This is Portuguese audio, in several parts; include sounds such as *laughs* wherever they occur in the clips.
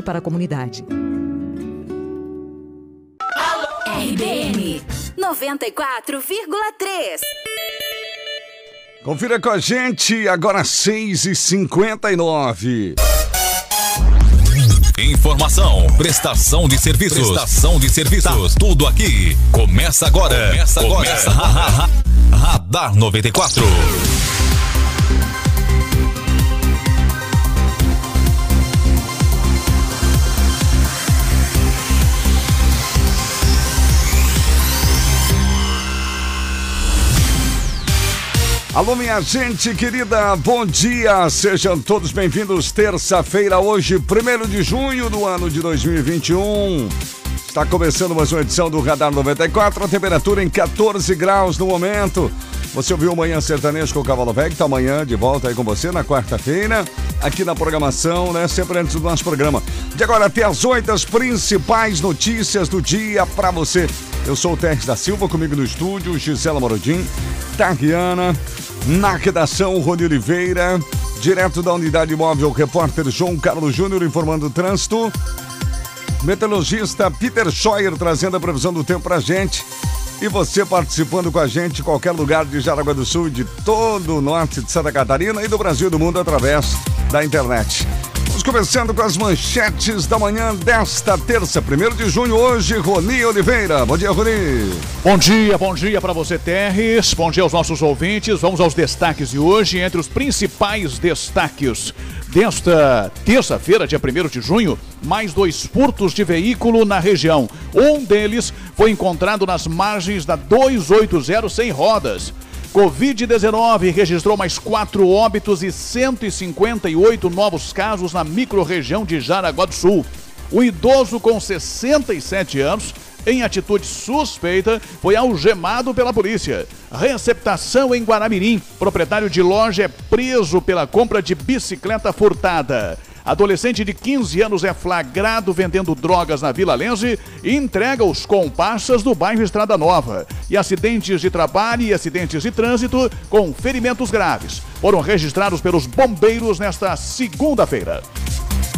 teste para a comunidade. RBN 94,3. Confira com a gente, agora 6h59. Informação, prestação de serviços, prestação de serviços, tá tudo aqui. Começa agora. Começa agora. Começa. *laughs* Radar 94. Alô, minha gente querida, bom dia, sejam todos bem-vindos. Terça-feira, hoje, 1 de junho do ano de 2021. Está começando mais uma edição do Radar 94, a temperatura em 14 graus no momento. Você ouviu Manhã Sertanejo com o Cavalo Velho, tá amanhã de volta aí com você na quarta-feira, aqui na programação, né? Sempre antes do nosso programa. De agora até as 8, as principais notícias do dia para você. Eu sou o Teres da Silva, comigo no estúdio, Gisela Morodim, Tariana, na redação, Rony Oliveira, direto da unidade móvel, repórter João Carlos Júnior informando o trânsito. Meteorologista Peter Scheuer trazendo a previsão do tempo pra gente. E você participando com a gente em qualquer lugar de Jaraguá do Sul, de todo o norte de Santa Catarina e do Brasil e do mundo através da internet. Começando com as manchetes da manhã desta terça, 1 de junho, hoje, Roni Oliveira. Bom dia, Roni. Bom dia, bom dia para você, Terres. Bom dia aos nossos ouvintes. Vamos aos destaques de hoje. Entre os principais destaques desta terça-feira, dia 1 de junho, mais dois furtos de veículo na região. Um deles foi encontrado nas margens da 280 sem rodas. Covid-19 registrou mais quatro óbitos e 158 novos casos na microrregião de Jaraguá do Sul. Um idoso com 67 anos, em atitude suspeita, foi algemado pela polícia. Receptação em Guaramirim. Proprietário de loja é preso pela compra de bicicleta furtada. Adolescente de 15 anos é flagrado vendendo drogas na Vila Lense e entrega os comparsas do bairro Estrada Nova. E acidentes de trabalho e acidentes de trânsito com ferimentos graves foram registrados pelos bombeiros nesta segunda-feira.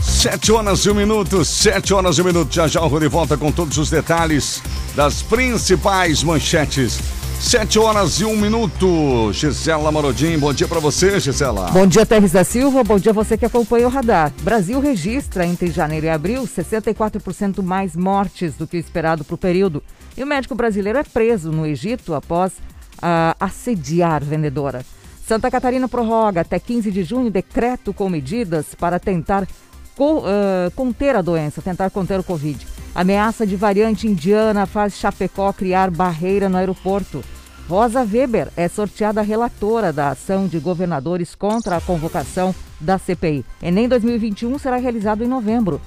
Sete horas e um minuto, sete horas e um minuto. Já já o Rony volta com todos os detalhes das principais manchetes Sete horas e um minuto. Gisela Marodim, bom dia para você, Gisela. Bom dia, Terres da Silva. Bom dia você que acompanha o radar. Brasil registra entre janeiro e abril 64% mais mortes do que o esperado para o período. E o médico brasileiro é preso no Egito após uh, assediar vendedora. Santa Catarina prorroga até 15 de junho decreto com medidas para tentar co, uh, conter a doença, tentar conter o Covid. Ameaça de variante indiana faz Chapecó criar barreira no aeroporto. Rosa Weber é sorteada relatora da ação de governadores contra a convocação da CPI. Enem 2021 será realizado em novembro.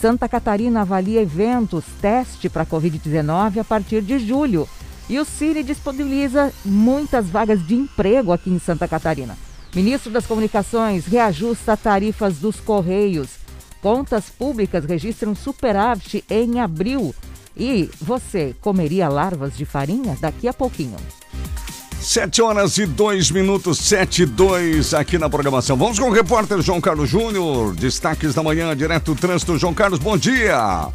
Santa Catarina avalia eventos teste para Covid-19 a partir de julho. E o Cine disponibiliza muitas vagas de emprego aqui em Santa Catarina. Ministro das Comunicações reajusta tarifas dos Correios. Contas públicas registram superávit em abril. E você comeria larvas de farinha daqui a pouquinho? Sete horas e dois minutos, sete e dois aqui na programação. Vamos com o repórter João Carlos Júnior. Destaques da manhã, direto do trânsito. João Carlos, bom dia.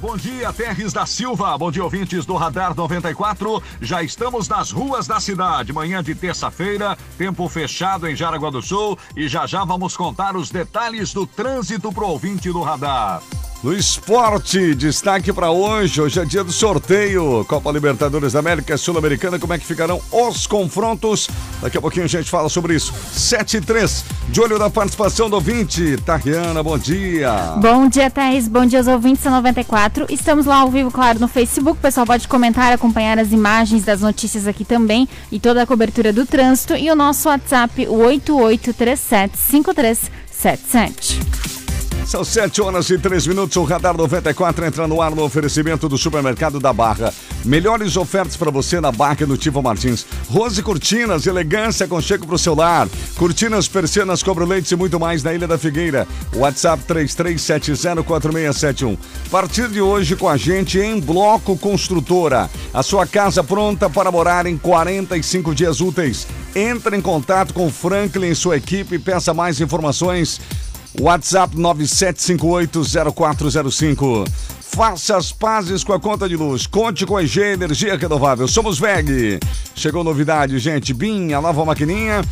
Bom dia, Terres da Silva. Bom dia, ouvintes do Radar 94. Já estamos nas ruas da cidade. Manhã de terça-feira, tempo fechado em Jaraguá do Sul. E já já vamos contar os detalhes do trânsito pro ouvinte do Radar. No esporte, destaque para hoje. Hoje é dia do sorteio. Copa Libertadores da América Sul-Americana. Como é que ficarão os confrontos? Daqui a pouquinho a gente fala sobre isso. 7 e 3. De olho na participação do ouvinte. Tariana, bom dia. Bom dia, Thaís. Bom dia aos ouvintes da 94. Estamos lá ao vivo, claro, no Facebook. O pessoal pode comentar, acompanhar as imagens das notícias aqui também e toda a cobertura do trânsito. E o nosso WhatsApp, o 8837 5377. São 7 horas e 3 minutos. O Radar 94 entra no ar no oferecimento do supermercado da Barra. Melhores ofertas para você na Barra no Tivo Martins. Rose Cortinas, elegância com checo para o seu lar. Cortinas, persianas, cobre-leite e muito mais na Ilha da Figueira. WhatsApp 33704671. A partir de hoje com a gente em Bloco Construtora. A sua casa pronta para morar em 45 dias úteis. Entre em contato com o Franklin e sua equipe e peça mais informações WhatsApp 97580405. Faça as pazes com a conta de luz. Conte com a EG Energia Renovável. Somos VEG. Chegou novidade, gente. BIM, a nova maquininha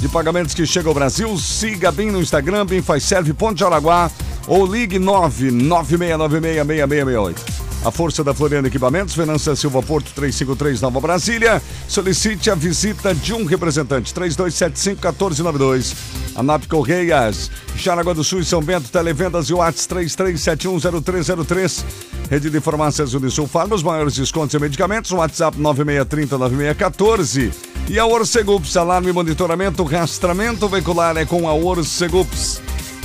de pagamentos que chega ao Brasil. Siga BIM no Instagram, BIM faz serve de Araguá ou ligue 996966668. A força da Floriano Equipamentos, Venâncio Silva Porto 353 Nova Brasília. Solicite a visita de um representante 3275-1492. ANAP Correias, Jaraguá do Sul e São Bento, Televendas e Whats 33710303. Rede de Farmácias Unisul Farma, os maiores descontos em medicamentos, WhatsApp 9630-9614. E a Orcegups, alarme, monitoramento, rastramento veicular é com a Orcegups.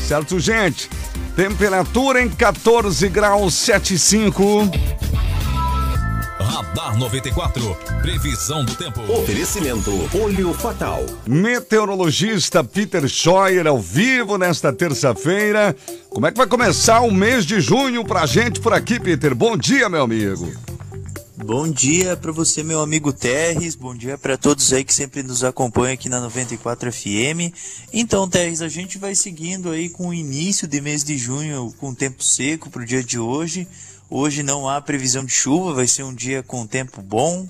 Certo, gente? Temperatura em 14 graus 75. Radar 94. Previsão do tempo. Oferecimento Olho Fatal. Meteorologista Peter Scheuer ao vivo nesta terça-feira. Como é que vai começar o mês de junho pra gente por aqui, Peter? Bom dia, meu amigo. Bom dia para você, meu amigo Terres. Bom dia para todos aí que sempre nos acompanham aqui na 94 FM. Então, Terres, a gente vai seguindo aí com o início de mês de junho com tempo seco para o dia de hoje. Hoje não há previsão de chuva, vai ser um dia com tempo bom.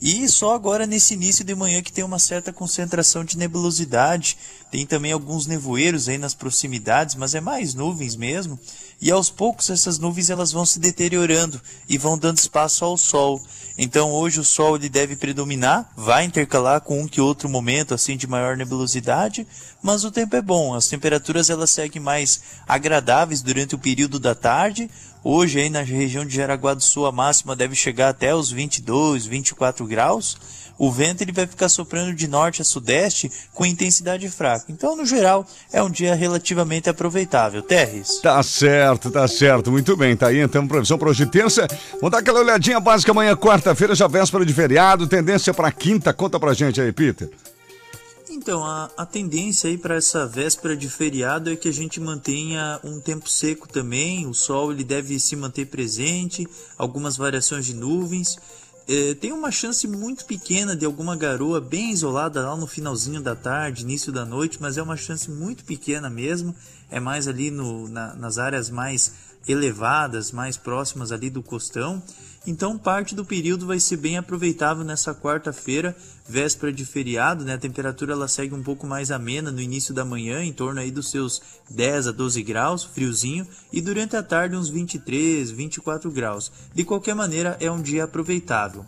E só agora nesse início de manhã que tem uma certa concentração de nebulosidade. Tem também alguns nevoeiros aí nas proximidades, mas é mais nuvens mesmo. E aos poucos essas nuvens elas vão se deteriorando e vão dando espaço ao sol. Então hoje o sol ele deve predominar, vai intercalar com um que outro momento assim de maior nebulosidade, mas o tempo é bom. As temperaturas elas seguem mais agradáveis durante o período da tarde. Hoje aí na região de Jaraguá do Sul a máxima deve chegar até os 22, 24 graus. O vento ele vai ficar soprando de norte a sudeste com intensidade fraca. Então, no geral, é um dia relativamente aproveitável. Terres. Tá certo, tá certo. Muito bem. Tá aí então previsão para hoje terça. Vamos dar aquela olhadinha básica amanhã, quarta-feira, já véspera de feriado. Tendência para quinta. Conta pra gente aí, Peter. Então, a, a tendência aí para essa véspera de feriado é que a gente mantenha um tempo seco também. O sol ele deve se manter presente, algumas variações de nuvens. É, tem uma chance muito pequena de alguma garoa bem isolada lá no finalzinho da tarde, início da noite, mas é uma chance muito pequena mesmo. É mais ali no, na, nas áreas mais elevadas, mais próximas ali do costão. Então, parte do período vai ser bem aproveitável nessa quarta-feira, véspera de feriado, né? A temperatura ela segue um pouco mais amena no início da manhã, em torno aí dos seus 10 a 12 graus, friozinho, e durante a tarde uns 23, 24 graus. De qualquer maneira, é um dia aproveitável.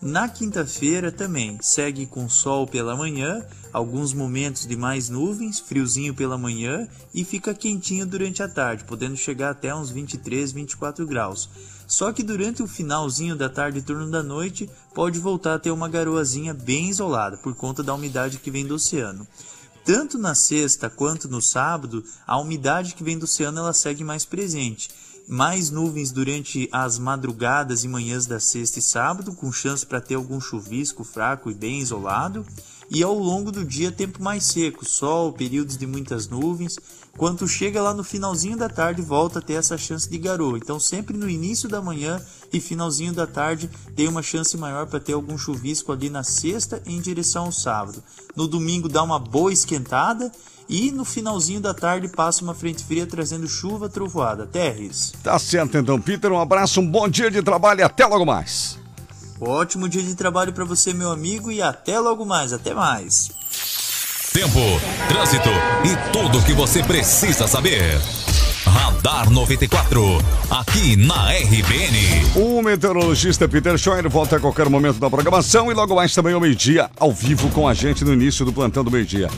Na quinta-feira também segue com sol pela manhã, alguns momentos de mais nuvens, friozinho pela manhã e fica quentinho durante a tarde, podendo chegar até uns 23, 24 graus. Só que durante o finalzinho da tarde e turno da noite pode voltar a ter uma garoazinha bem isolada por conta da umidade que vem do oceano. Tanto na sexta quanto no sábado, a umidade que vem do oceano ela segue mais presente mais nuvens durante as madrugadas e manhãs da sexta e sábado, com chance para ter algum chuvisco fraco e bem isolado. E ao longo do dia, tempo mais seco, sol, períodos de muitas nuvens. Quando chega lá no finalzinho da tarde, volta a ter essa chance de garoa. Então, sempre no início da manhã e finalzinho da tarde, tem uma chance maior para ter algum chuvisco ali na sexta em direção ao sábado. No domingo, dá uma boa esquentada e no finalzinho da tarde passa uma frente fria trazendo chuva, trovoada. Terres. Tá certo então, Peter. Um abraço, um bom dia de trabalho e até logo mais. Ótimo dia de trabalho para você, meu amigo, e até logo mais. Até mais. Tempo, trânsito e tudo o que você precisa saber. Radar 94, aqui na RBN. O meteorologista Peter Scheuer volta a qualquer momento da programação e logo mais também ao meio-dia, ao vivo com a gente no início do plantão do meio-dia.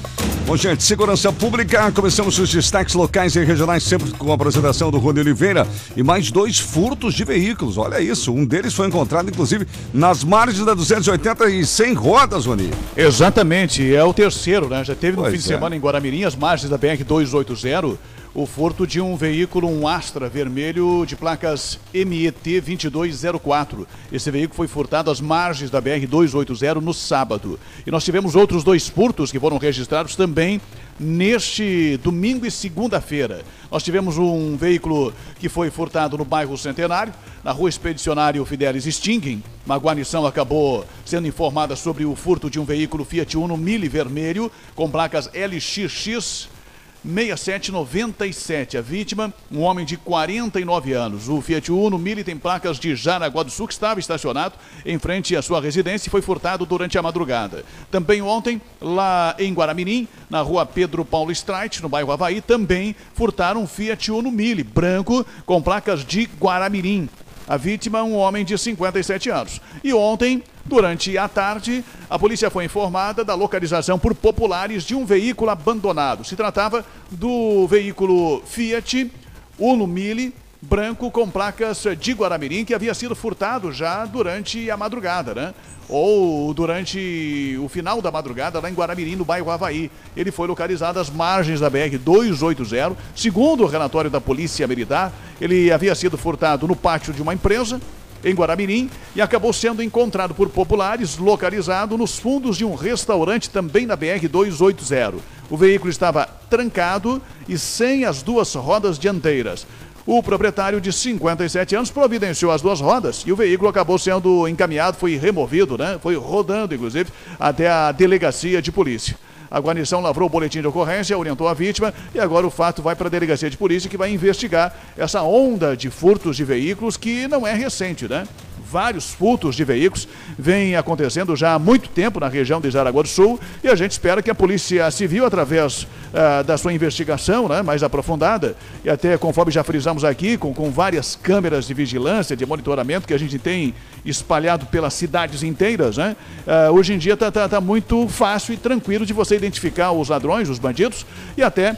Bom, gente, segurança pública, começamos os destaques locais e regionais, sempre com a apresentação do Rony Oliveira e mais dois furtos de veículos. Olha isso, um deles foi encontrado, inclusive, nas margens da 280 e sem rodas, Rony. Exatamente, é o terceiro, né? Já teve no Pois fim de é. semana em Guaramirim, as margens da BR-280, o furto de um veículo, um Astra vermelho de placas MET 2204. Esse veículo foi furtado às margens da BR-280 no sábado. E nós tivemos outros dois furtos que foram registrados também neste domingo e segunda-feira. Nós tivemos um veículo que foi furtado no bairro Centenário, na rua Expedicionário Fidelis Stinging. Uma guarnição acabou sendo informada sobre o furto de um veículo Fiat Uno Mille vermelho com placas LXX 6797. A vítima, um homem de 49 anos. O Fiat Uno Mille tem placas de Jaraguá do Sul que estava estacionado em frente à sua residência e foi furtado durante a madrugada. Também ontem, lá em Guaramirim, na rua Pedro Paulo Streit, no bairro Havaí, também furtaram um Fiat Uno Mille branco com placas de Guaramirim. A vítima, um homem de 57 anos. E ontem, durante a tarde, a polícia foi informada da localização por populares de um veículo abandonado. Se tratava do veículo Fiat Uno Mille branco com placas de Guaramirim que havia sido furtado já durante a madrugada, né? Ou durante o final da madrugada lá em Guaramirim, no bairro Havaí. Ele foi localizado às margens da BR 280. Segundo o relatório da Polícia Militar, ele havia sido furtado no pátio de uma empresa em Guaramirim e acabou sendo encontrado por populares, localizado nos fundos de um restaurante também na BR 280. O veículo estava trancado e sem as duas rodas dianteiras. O proprietário de 57 anos providenciou as duas rodas e o veículo acabou sendo encaminhado, foi removido, né? Foi rodando, inclusive, até a delegacia de polícia. A guarnição lavrou o boletim de ocorrência, orientou a vítima e agora o fato vai para a delegacia de polícia que vai investigar essa onda de furtos de veículos que não é recente, né? Vários furtos de veículos vêm acontecendo já há muito tempo na região de Jaraguá do Sul e a gente espera que a Polícia Civil, através uh, da sua investigação né, mais aprofundada, e até conforme já frisamos aqui, com, com várias câmeras de vigilância, de monitoramento que a gente tem espalhado pelas cidades inteiras, né, uh, hoje em dia está tá, tá muito fácil e tranquilo de você identificar os ladrões, os bandidos e até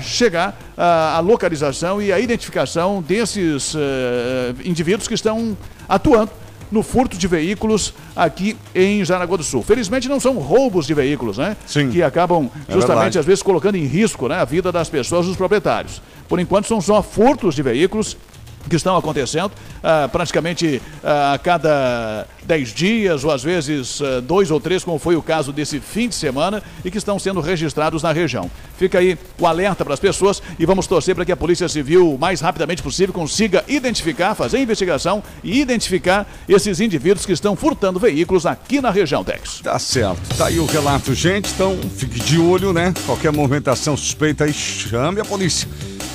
chegar à localização e à identificação desses indivíduos que estão atuando no furto de veículos aqui em Jaraguá do Sul. Felizmente não são roubos de veículos, né? Sim. Que acabam É justamente, verdade. às vezes, colocando em risco né, a vida das pessoas, dos proprietários. Por enquanto são só furtos de veículos que estão acontecendo ah, praticamente ah, a cada 10 dias, ou às vezes ah, dois ou três, como foi o caso desse fim de semana, e que estão sendo registrados na região. Fica aí o alerta para as pessoas e vamos torcer para que a Polícia Civil, o mais rapidamente possível, consiga identificar, fazer investigação e identificar esses indivíduos que estão furtando veículos aqui na região, Tex. Tá certo. Tá aí o relato, gente. Então, fique de olho, né? Qualquer movimentação suspeita aí, chame a polícia.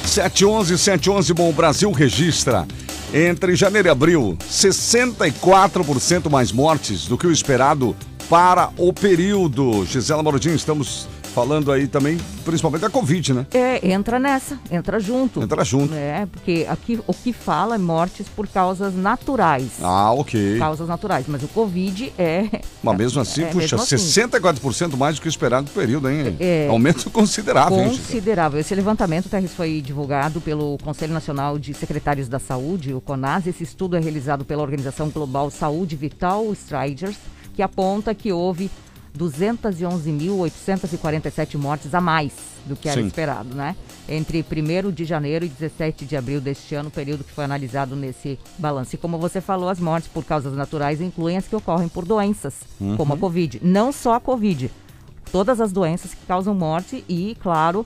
711 711 Bom Brasil registra. Entre janeiro e abril, 64% mais mortes do que o esperado para o período. Gisela Morodinho, estamos falando aí também, principalmente da Covid, né? É, entra nessa, entra junto. Entra junto. É, porque aqui o que fala é mortes por causas naturais. Ah, ok. Causas naturais, mas o Covid é. Mas mesmo assim, é, puxa, mesmo assim. 64% mais do que o esperado no período, hein? É. Aumento *laughs* considerável, hein? Considerável. Esse levantamento, Terres, foi divulgado pelo Conselho Nacional de Secretários da Saúde, o CONAS. Esse estudo é realizado pela Organização Global Saúde Vital Striders, que aponta que houve 211.847 mortes a mais do que era Sim. esperado, né? Entre 1 de janeiro e 17 de abril deste ano, período que foi analisado nesse balanço. E como você falou, as mortes por causas naturais incluem as que ocorrem por doenças, como a Covid. Não só a Covid, todas as doenças que causam morte e, claro,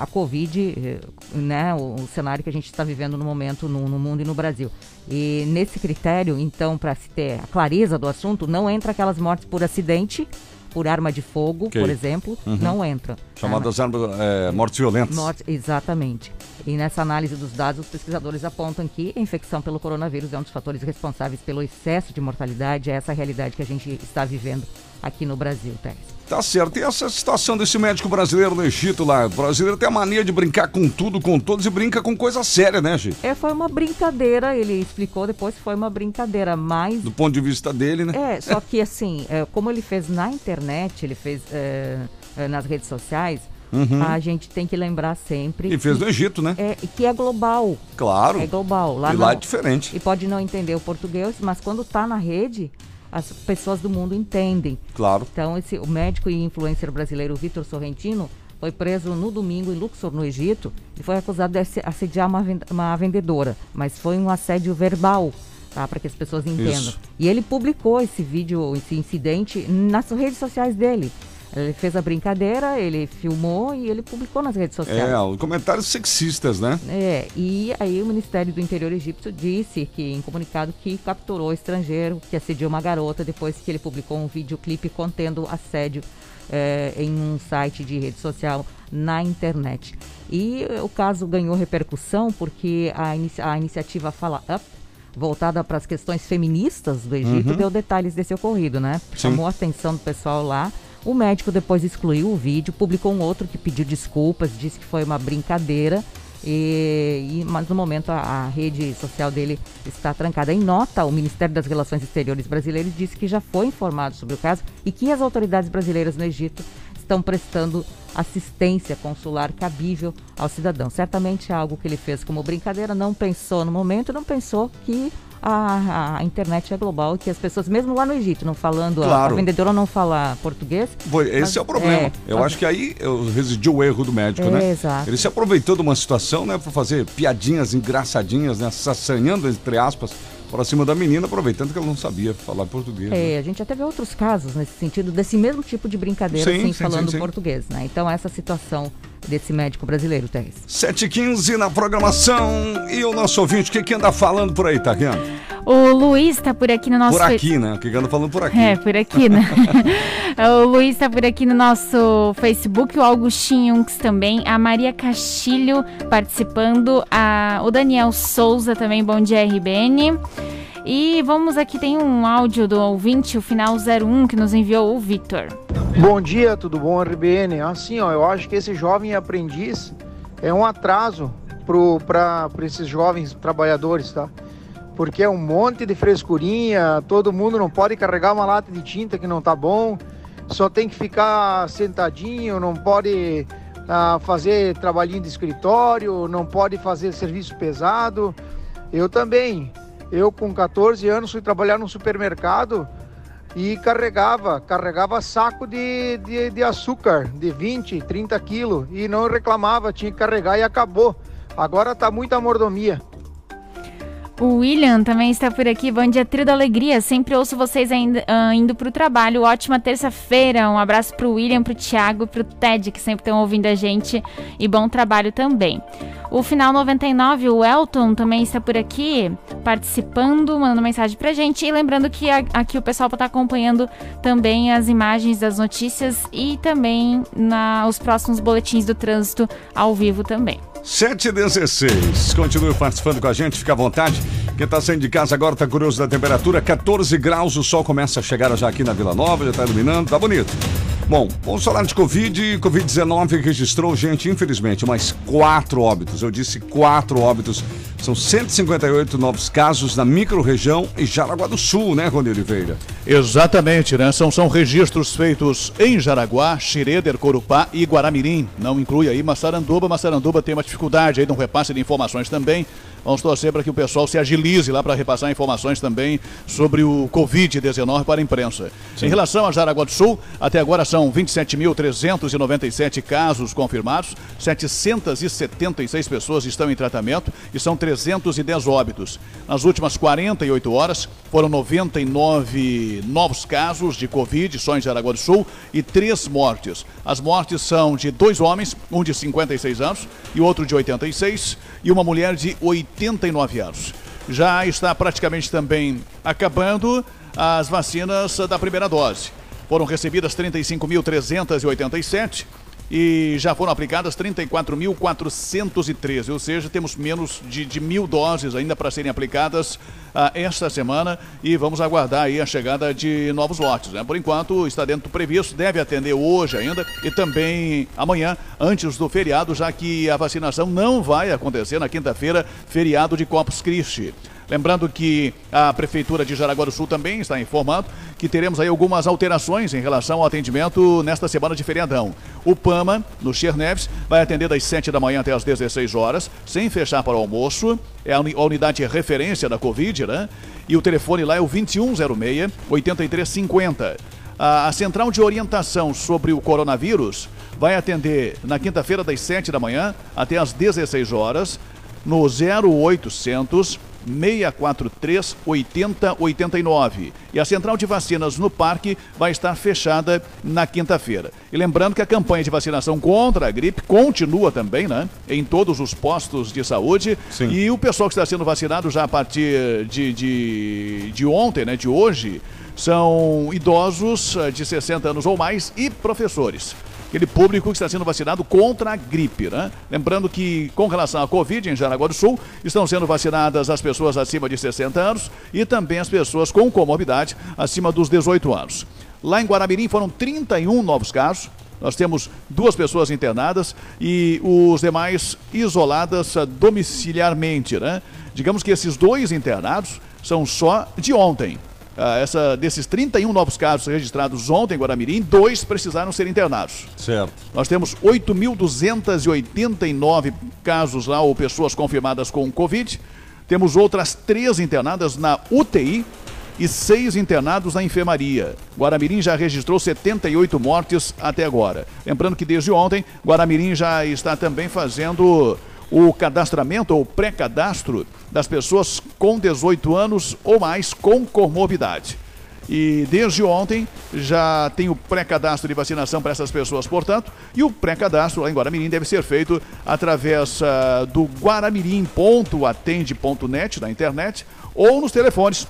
a Covid, eh, né, o, o cenário que a gente está vivendo no momento no, no mundo e no Brasil. E nesse critério, então, para se ter a clareza do assunto, não entra aquelas mortes por acidente, por arma de fogo, Ok. por exemplo, não entra. Chamadas armas, é, mortes violentas. Morte, exatamente. E nessa análise dos dados, os pesquisadores apontam que a infecção pelo coronavírus é um dos fatores responsáveis pelo excesso de mortalidade. É essa realidade que a gente está vivendo aqui no Brasil, Teres. Tá certo. E essa situação desse médico brasileiro no Egito lá? O brasileiro tem a mania de brincar com tudo, com todos e brinca com coisa séria, né, Gi? É, foi uma brincadeira, ele explicou depois que foi uma brincadeira, mas Do ponto de vista dele, né? É, só *laughs* que assim, é, como ele fez na internet, ele fez é, é, nas redes sociais, a gente tem que lembrar sempre Uhum. E fez que, no Egito, né? é, que é global. Claro. É global. Lá e lá não- é diferente. E pode não entender o português, mas quando tá na rede, as pessoas do mundo entendem. Claro. Então, esse, o médico e influencer brasileiro Vitor Sorrentino foi preso no domingo em Luxor, no Egito, e foi acusado de asse- assediar uma, uma vendedora. Mas foi um assédio verbal, tá? Para que as pessoas entendam. Isso. E ele publicou esse vídeo, esse incidente, nas redes sociais dele. Ele fez a brincadeira, ele filmou e ele publicou nas redes sociais. É, os comentários sexistas, né? É, e aí o Ministério do Interior egípcio disse que, em comunicado, que capturou o estrangeiro que assediou uma garota depois que ele publicou um videoclipe contendo assédio é, em um site de rede social na internet. E o caso ganhou repercussão porque a, inici a iniciativa Fala Up, voltada para as questões feministas do Egito, Uhum. deu detalhes desse ocorrido, né? Sim. Chamou a atenção do pessoal lá. O médico depois excluiu o vídeo, publicou um outro que pediu desculpas, disse que foi uma brincadeira. E, e- mas no momento a, a rede social dele está trancada. Em nota, o Ministério das Relações Exteriores brasileiro disse que já foi informado sobre o caso e que as autoridades brasileiras no Egito estão prestando assistência consular cabível ao cidadão. Certamente é algo que ele fez como brincadeira, não pensou no momento, não pensou que a, a internet é global, que as pessoas, mesmo lá no Egito, não falando, a- a, Claro. vendedora não fala português. Foi, esse mas- é o problema. é, eu acho que aí residiu o erro do médico, É, né? exato. Ele se aproveitou de uma situação, né, para fazer piadinhas engraçadinhas, né, sacanhando entre aspas, para cima da menina, aproveitando que ela não sabia falar português. né? É, a gente já teve outros casos nesse sentido, desse mesmo tipo de brincadeira, Sim, assim, sim, falando sim, sim. português, né? Então, essa situação desse médico brasileiro, Teres. 7h15 na programação. E o nosso ouvinte, o que, que anda falando por aí, tá vendo? O Luiz tá por aqui no nosso Por aqui, né? O que, que anda falando por aqui? É, por aqui, né? *laughs* o Luiz tá por aqui no nosso Facebook, o Augustinho Yunks também, a Maria Castilho participando, a, o Daniel Souza também, bom dia RBN. E vamos aqui, tem um áudio do ouvinte, o final 01, que nos enviou o Vitor. Bom dia, tudo bom, RBN? Assim, ó, eu acho que esse jovem aprendiz é um atraso para esses jovens trabalhadores, tá? Porque é um monte de frescurinha, todo mundo não pode carregar uma lata de tinta que não tá bom, só tem que ficar sentadinho, não pode ah, fazer trabalhinho de escritório, não pode fazer serviço pesado. Eu também, eu com 14 anos fui trabalhar num supermercado e carregava, carregava saco de, de, de açúcar de 20, 30 quilos e não reclamava, tinha que carregar e acabou. Agora tá muita mordomia. O William também está por aqui. Bom dia, trio da alegria. Sempre ouço vocês ainda, ah, indo para o trabalho. Ótima terça-feira. Um abraço para o William, para o Thiago para o Ted, que sempre estão ouvindo a gente. E bom trabalho também. O final 99, o Elton também está por aqui, participando, mandando mensagem pra gente. E lembrando que a- aqui o pessoal está acompanhando também as imagens das notícias e também na, os próximos boletins do trânsito ao vivo também. 7h16. Continue participando com a gente, fica à vontade. Quem está saindo de casa agora está curioso da temperatura, 14 graus, o sol começa a chegar já aqui na Vila Nova, já está iluminando, tá bonito. Bom, vamos falar de Covid. Covid-19 registrou, gente, infelizmente, mais quatro óbitos. Eu disse quatro óbitos. São 158 novos casos na microrregião e Jaraguá do Sul, né, Rony Oliveira? Exatamente, né? São, são registros feitos em Jaraguá, Xireder, Corupá e Guaramirim. Não inclui aí Massaranduba. Massaranduba tem uma dificuldade aí no repasse de informações também. Vamos torcer para que o pessoal se agilize lá para repassar informações também sobre o Covid-19 para a imprensa. Em relação a Jaraguá do Sul, até agora são 27.397 casos confirmados, 776 pessoas estão em tratamento e são 310 óbitos. Nas últimas 48 horas, foram 99 novos casos de Covid só em Jaraguá do Sul e três mortes. As mortes são de dois homens, um de 56 anos e outro de 86, e uma mulher de 89 anos. Já está praticamente também acabando as vacinas da primeira dose. Foram recebidas 35.387 e já foram aplicadas 34.413, ou seja, temos menos de, de mil doses ainda para serem aplicadas ah, esta semana e vamos aguardar aí a chegada de novos lotes. Né? Por enquanto está dentro do previsto, deve atender hoje ainda e também amanhã, antes do feriado, já que a vacinação não vai acontecer na quinta-feira, feriado de Corpus Christi. Lembrando que a Prefeitura de Jaraguá do Sul também está informando que teremos aí algumas alterações em relação ao atendimento nesta semana de feriadão. O PAMA, no Cher Neves, vai atender das 7 da manhã até as 16 horas, sem fechar para o almoço. É a uni- a unidade de referência da Covid, né? E o telefone lá é o 2106-8350. A, a central de orientação sobre o coronavírus vai atender na quinta-feira das 7 da manhã até as 16 horas no 0800 643 8089. E a central de vacinas no parque vai estar fechada na quinta-feira. E lembrando que a campanha de vacinação contra a gripe continua também, né? Em todos os postos de saúde. Sim. E o pessoal que está sendo vacinado já a partir de, de, de ontem, né? De hoje, são idosos eh, de 60 anos ou mais e professores aquele público que está sendo vacinado contra a gripe, né? Lembrando que, com relação à Covid em Jaraguá do Sul, estão sendo vacinadas as pessoas acima de 60 anos e também as pessoas com comorbidade acima dos 18 anos. Lá em Guaramirim foram 31 novos casos. Nós temos duas pessoas internadas e os demais isoladas ah, domiciliarmente, né? Digamos que esses dois internados são só de ontem. Ah, essa, desses 31 novos casos registrados ontem em Guaramirim, dois precisaram ser internados. Certo. Nós temos 8.289 casos lá, ou pessoas confirmadas com Covid. Temos outras três internadas na UTI e seis internados na enfermaria. Guaramirim já registrou 78 mortes até agora. Lembrando que desde ontem, Guaramirim já está também fazendo o cadastramento ou pré-cadastro das pessoas com 18 anos ou mais com comorbidade. E desde ontem já tem o pré-cadastro de vacinação para essas pessoas, portanto, e o pré-cadastro lá em Guaramirim deve ser feito através uh, do guaramirim.atende.net na internet ou nos telefones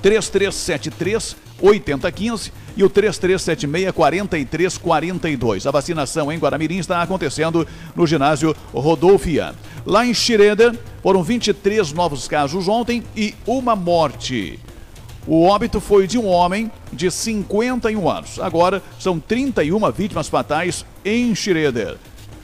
3373 8015 e o 3376 4342. A vacinação em Guaramirim está acontecendo no ginásio Rodolfia. Lá em Schroeder foram 23 novos casos ontem e uma morte. O óbito foi de um homem de 51 anos. Agora são 31 vítimas fatais em Schroeder.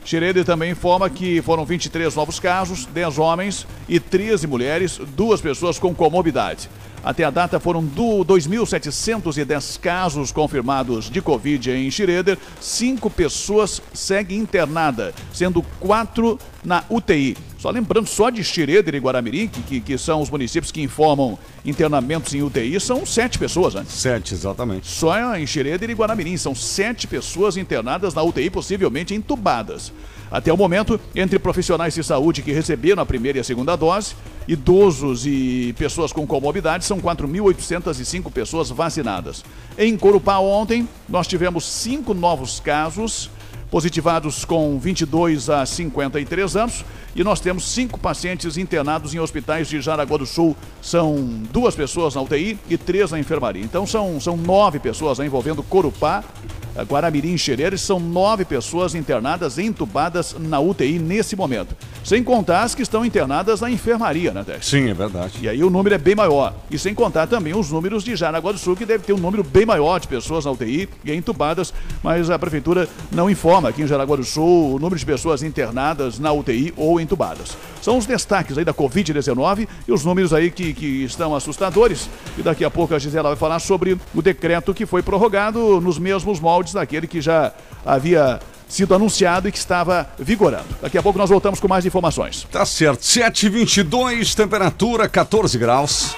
Schroeder também informa que foram 23 novos casos, 10 homens e 13 mulheres, duas pessoas com comorbidade. Até a data foram 2.710 casos confirmados de Covid em Schroeder. Cinco pessoas seguem internada, sendo quatro na UTI. Só lembrando, só de Schroeder e Guaramirim, que, que, são os municípios que informam internamentos em UTI, são sete pessoas, né? Sete, exatamente. Só em Schroeder e Guaramirim, são sete pessoas internadas na UTI, possivelmente entubadas. Até o momento, entre profissionais de saúde que receberam a primeira e a segunda dose, idosos e pessoas com comorbidade, são 4.805 pessoas vacinadas. Em Corupá, ontem, nós tivemos cinco novos casos positivados com 22 a 53 anos e nós temos cinco pacientes internados em hospitais de Jaraguá do Sul. São duas pessoas na UTI e três na enfermaria. Então são, são nove pessoas envolvendo Corupá, Guaramirim e Xereres. São nove pessoas internadas, entubadas na UTI nesse momento. Sem contar as que estão internadas na enfermaria, né, Tex? Sim, é verdade. E aí o número é bem maior. E sem contar também os números de Jaraguá do Sul, que deve ter um número bem maior de pessoas na UTI e entubadas, mas a prefeitura não informa aqui em Jaraguá do Sul o número de pessoas internadas na UTI ou entubadas. São os destaques aí da Covid-19 e os números aí que, que estão assustadores. E daqui a pouco a Gisela vai falar sobre o decreto que foi prorrogado nos mesmos moldes daquele que já havia sido anunciado e que estava vigorando. Daqui a pouco nós voltamos com mais informações. Tá certo. 7h22, temperatura 14 graus.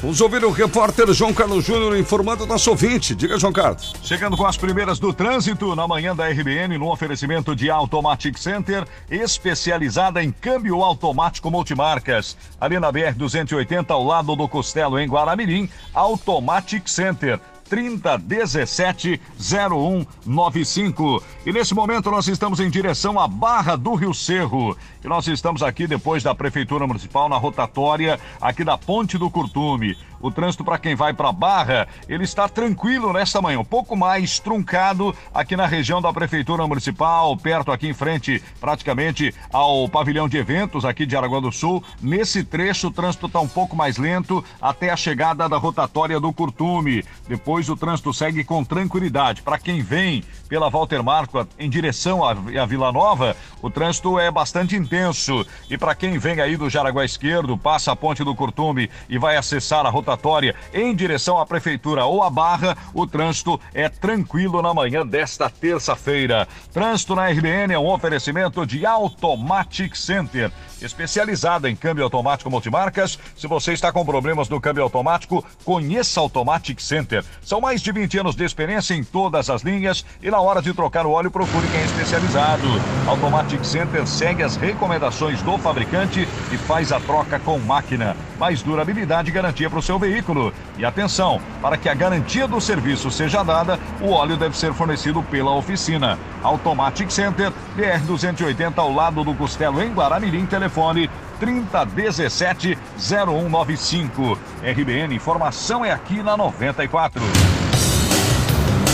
Vamos ouvir o repórter João Carlos Júnior informando o nosso ouvinte. Diga, João Carlos. Chegando com as primeiras do trânsito na manhã da RBN, no oferecimento de Automatic Center, especializada em câmbio automático multimarcas. Ali na BR-280, ao lado do Costelo, em Guaramirim, Automatic Center. 3017 0195. E nesse momento nós estamos em direção à Barra do Rio Cerro. E nós estamos aqui depois da Prefeitura Municipal na rotatória aqui da Ponte do Curtume. O trânsito para quem vai para Barra, ele está tranquilo nesta manhã, um pouco mais truncado aqui na região da Prefeitura Municipal, perto aqui em frente, praticamente ao pavilhão de eventos aqui de Araguá do Sul. Nesse trecho, o trânsito está um pouco mais lento até a chegada da rotatória do Curtume. Depois o trânsito segue com tranquilidade. Para quem vem pela Walter Marco em direção à, à Vila Nova, o trânsito é bastante intenso. E para quem vem aí do Jaraguá Esquerdo, passa a ponte do Curtume e vai acessar a rotatória rotatória em direção à prefeitura ou à Barra, o trânsito é tranquilo na manhã desta terça-feira. Trânsito na RBN é um oferecimento de Automatic Center, especializada em câmbio automático multimarcas. Se você está com problemas no câmbio automático, conheça Automatic Center. São mais de 20 anos de experiência em todas as linhas e na hora de trocar o óleo, procure quem é especializado. Automatic Center segue as recomendações do fabricante e faz a troca com máquina. Mais durabilidade e garantia para o seu veículo. E atenção, para que a garantia do serviço seja dada, o óleo deve ser fornecido pela oficina. Automatic Center, BR 280 ao lado do Costelo em Guaramirim, telefone 3017 0195. RBN Informação é aqui na 94.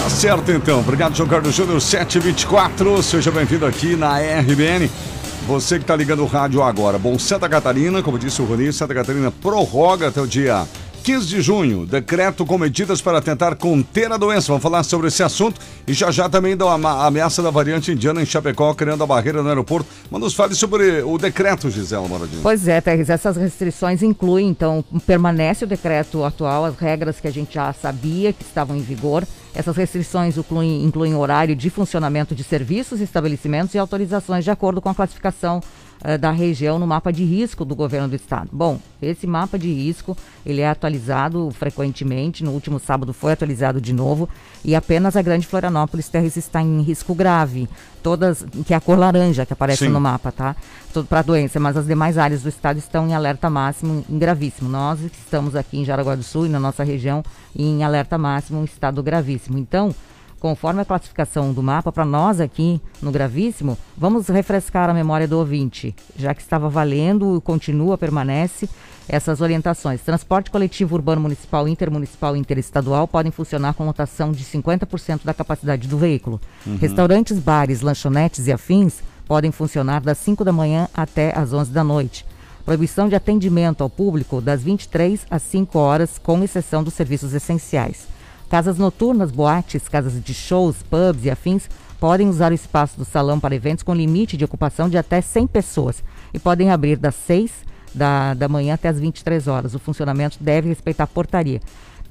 Tá certo então. Obrigado, João Carlos Júnior 724. Seja bem-vindo aqui na RBN. Você que está ligando o rádio agora. Bom, Santa Catarina, como disse o Rony, Santa Catarina prorroga até o dia 15 de junho, decreto com medidas para tentar conter a doença. Vamos falar sobre esse assunto e já já também da ameaça da variante indiana em Chapecó, criando a barreira no aeroporto. Mas nos fale sobre o decreto, Gisela Moradinho. Pois é, Terres, essas restrições incluem, então, permanece o decreto atual, as regras que a gente já sabia que estavam em vigor. Essas restrições incluem, incluem horário de funcionamento de serviços, estabelecimentos e autorizações de acordo com a classificação uh, da região no mapa de risco do governo do estado. Bom, esse mapa de risco ele é atualizado frequentemente. No último sábado foi atualizado de novo e apenas a Grande Florianópolis Terres está em risco grave. Todas que é a cor laranja que aparece Sim. no mapa, tá? Para a doença, mas as demais áreas do estado estão em alerta máximo, em gravíssimo. Nós estamos aqui em Jaraguá do Sul e na nossa região em alerta máximo, em estado gravíssimo. Então, conforme a classificação do mapa, para nós aqui no Gravíssimo, vamos refrescar a memória do ouvinte, já que estava valendo, continua, permanece essas orientações. Transporte coletivo urbano municipal, intermunicipal e interestadual podem funcionar com lotação de 50% da capacidade do veículo. Uhum. Restaurantes, bares, lanchonetes e afins podem funcionar das 5 da manhã até as 11 da noite. Proibição de atendimento ao público das 23 às 5 horas, com exceção dos serviços essenciais. Casas noturnas, boates, casas de shows, pubs e afins podem usar o espaço do salão para eventos com limite de ocupação de até 100 pessoas e podem abrir das 6 da, da manhã até as 23 horas. O funcionamento deve respeitar a portaria.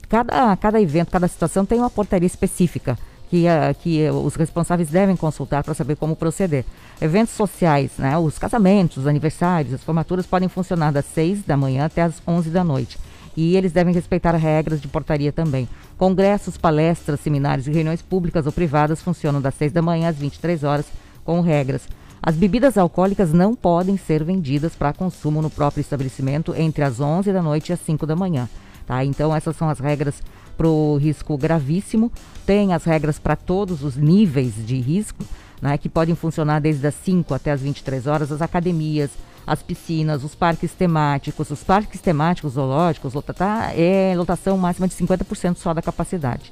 Cada, cada evento, cada situação tem uma portaria específica que, uh, que uh, os responsáveis devem consultar para saber como proceder. Eventos sociais, né, os casamentos, os aniversários, as formaturas podem funcionar das 6 da manhã até as 11 da noite. E eles devem respeitar regras de portaria também. Congressos, palestras, seminários e reuniões públicas ou privadas funcionam das 6 da manhã às 23 horas com regras. As bebidas alcoólicas não podem ser vendidas para consumo no próprio estabelecimento entre as 11 da noite e as 5 da manhã. Tá? Então, essas são as regras para o risco gravíssimo. Tem as regras para todos os níveis de risco, né, que podem funcionar desde as 5 até as 23 horas. As academias, as piscinas, os parques temáticos, os parques temáticos zoológicos, tá, é lotação máxima de 50% só da capacidade.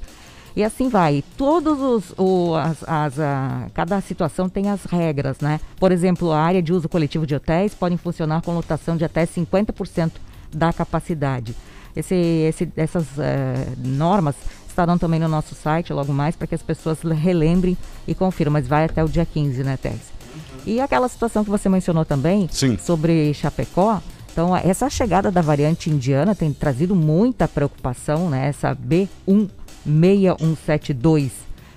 E assim vai. Todos os. O, as, as, a, cada situação tem as regras, né? Por exemplo, a área de uso coletivo de hotéis podem funcionar com lotação de até 50% da capacidade. Esse, esse, essas uh, normas estarão também no nosso site logo mais para que as pessoas relembrem e confiram, mas vai até o dia 15, né, Tess? E aquela situação que você mencionou também Sim. sobre Chapecó. Então, essa chegada da variante indiana tem trazido muita preocupação, né? Essa B16172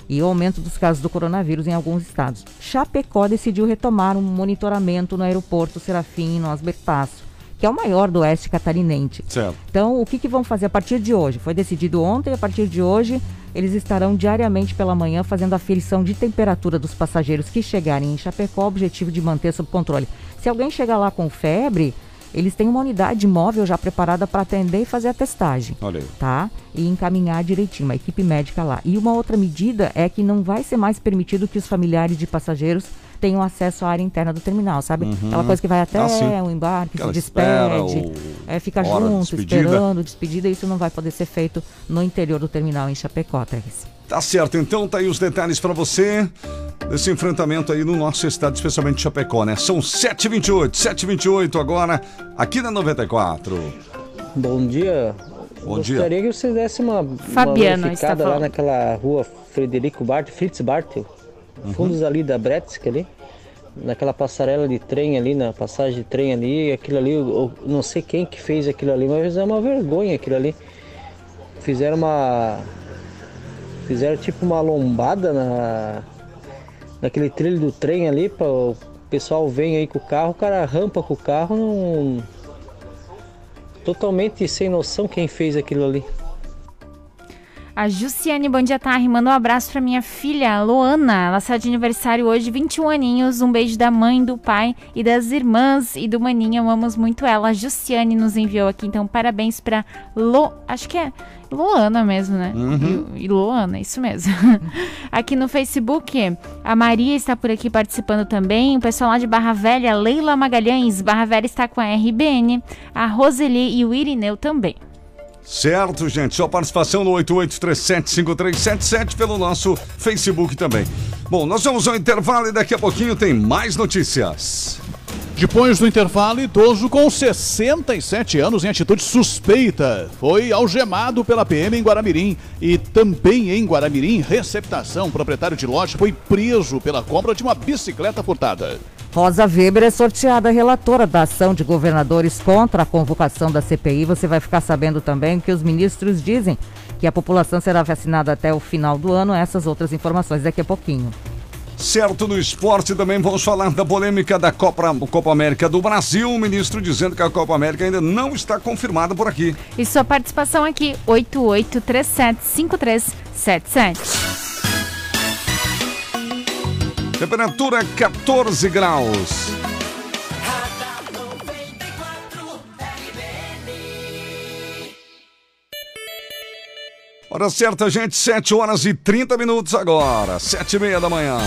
e o aumento dos casos do coronavírus em alguns estados. Chapecó decidiu retomar um monitoramento no aeroporto Serafim Nós Bertaço, que é o maior do oeste catarinense. Certo. Então, o que, que vão fazer a partir de hoje? Foi decidido ontem, a partir de hoje, eles estarão diariamente pela manhã fazendo aferição de temperatura dos passageiros que chegarem em Chapecó, objetivo de manter sob controle. Se alguém chegar lá com febre, eles têm uma unidade móvel já preparada para atender e fazer a testagem. Olha aí. Tá? E encaminhar direitinho, uma equipe médica lá. E uma outra medida é que não vai ser mais permitido que os familiares de passageiros tenham acesso à área interna do terminal, sabe? Uhum. Aquela coisa que vai até ah, o embarque, Aquela se despede, espera, é, fica junto, despedida. esperando, despedida, isso não vai poder ser feito no interior do terminal em Chapecó, Teres. Tá certo, então tá aí os detalhes para você desse enfrentamento aí no nosso estado, especialmente Chapecó, né? São 7h28, 7h28 agora, aqui na 94. Bom dia. Bom Gostaria dia. que você desse uma, Fabiana, uma verificada lá naquela rua Frederico Bart, Fritz Bartel, uhum. fundos ali da Bretzk ali, naquela passarela de trem ali, na passagem de trem ali, aquilo ali, eu, não sei quem que fez aquilo ali, mas é uma vergonha aquilo ali fizeram uma. Fizeram tipo uma lombada na. Naquele trilho do trem ali, para o pessoal vem aí com o carro, o cara rampa com o carro, não. Totalmente sem noção quem fez aquilo ali. A Jussiane Bom Dia Tarri mandou um abraço pra minha filha, Loana. Ela está de aniversário hoje, 21 aninhos. Um beijo da mãe, do pai e das irmãs e do maninho. Amamos muito ela. A Jussiane nos enviou aqui, então parabéns pra Lo... Acho que é Loana mesmo, né? Uhum. E, e Loana, isso mesmo. *laughs* aqui no Facebook, a Maria está por aqui participando também. O pessoal lá de Barra Velha, Leila Magalhães. Barra Velha está com a RBN. A Roseli e o Irineu também. Certo, gente. Sua participação no 88375377 pelo nosso Facebook também. Bom, nós vamos ao intervalo e daqui a pouquinho tem mais notícias. Depois do intervalo, idoso com 67 anos em atitude suspeita foi algemado pela PM em Guaramirim e também em Guaramirim, receptação, proprietário de loja foi preso pela compra de uma bicicleta furtada. Rosa Weber é sorteada relatora da ação de governadores contra a convocação da CPI. Você vai ficar sabendo também que os ministros dizem que a população será vacinada até o final do ano. Essas outras informações daqui a pouquinho. Certo, no esporte também vamos falar da polêmica da Copa, Copa América do Brasil. O ministro dizendo que a Copa América ainda não está confirmada por aqui. E sua participação aqui, 88375377. Temperatura 14 graus. Hora certa, gente, 7 horas e 30 minutos agora, 7 e meia da manhã.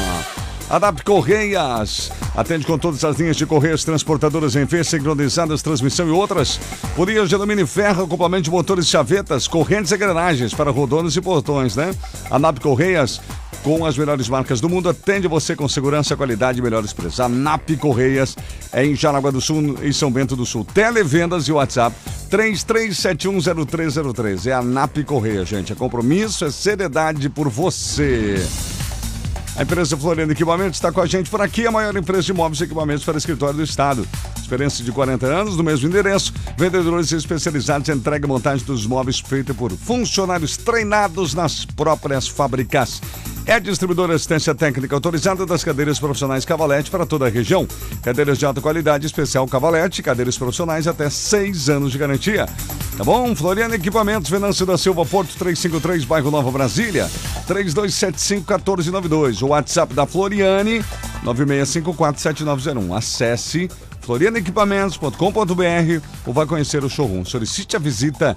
Adap Correias. Atende com todas as linhas de correias transportadoras em V, sincronizadas, transmissão e outras. Polias de alumínio e ferro, acoplamento de motores e chavetas, correntes e engrenagens para rodones e portões, né? Adap Correias, com as melhores marcas do mundo, atende você com segurança, qualidade e melhores preços. A NAP Correias é em Jaraguá do Sul e São Bento do Sul. Televendas e WhatsApp 33710303. É a NAP Correia, gente. É compromisso, é seriedade por você. A empresa Floriano Equipamentos está com a gente por aqui, a maior empresa de móveis e equipamentos para escritório do Estado. Experiência de 40 anos, no mesmo endereço, vendedores especializados em entrega e montagem dos móveis feita por funcionários treinados nas próprias fábricas. É distribuidora assistência técnica autorizada das cadeiras profissionais Cavalete para toda a região. Cadeiras de alta qualidade, especial Cavalete, cadeiras profissionais até seis anos de garantia. Tá bom? Floriano Equipamentos, Venâncio da Silva, Porto 353, bairro Nova Brasília, 3275-1492. O WhatsApp da Floriane, 96547901. Acesse florianequipamentos.com.br ou vai conhecer o showroom. Solicite a visita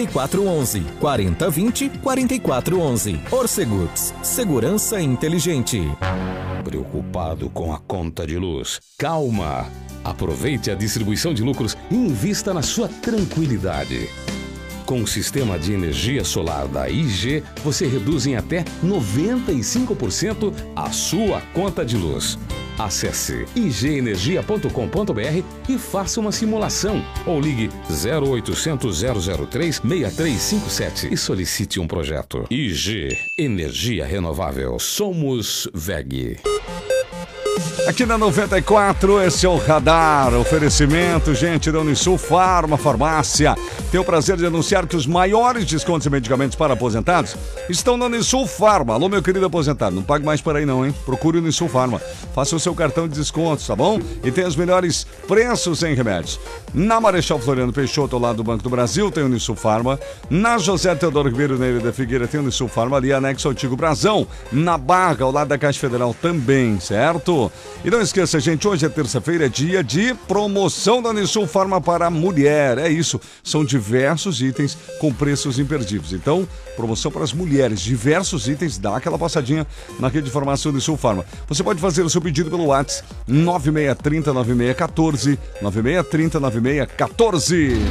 4411 4020 4411. Orcegups, segurança inteligente. Preocupado com a conta de luz? Calma! Aproveite a distribuição de lucros e invista na sua tranquilidade. Com o sistema de energia solar da IG, você reduz em até 95% a sua conta de luz. Acesse igenergia.com.br e faça uma simulação ou ligue 0800 003 6357 e solicite um projeto. IG Energia Renovável. Somos VEG. Aqui na 94, esse é o Radar. Oferecimento, gente, da Unisul Farma Farmácia. Tenho o prazer de anunciar que os maiores descontos em medicamentos para aposentados estão na Unisul Farma. Alô, meu querido aposentado, não pague mais por aí não, hein? Procure o Unisul Farma. Faça o seu cartão de descontos, tá bom? E tem os melhores preços em remédios. Na Marechal Floriano Peixoto, ao lado do Banco do Brasil, tem o Unisul Farma. Na José Teodoro Ribeiro Neira da Figueira, tem o Unisul Farma ali, anexo ao Antigo Brasão. Na Barra, ao lado da Caixa Federal também, certo? E não esqueça, gente, hoje é terça-feira, é dia de promoção da Unisul Farma para mulher. É isso, são diversos itens com preços imperdíveis. Então, promoção para as mulheres, diversos itens, dá aquela passadinha na rede de farmácia Unisul Farma. Você pode fazer o seu pedido pelo WhatsApp 9630 9614 9630 9614.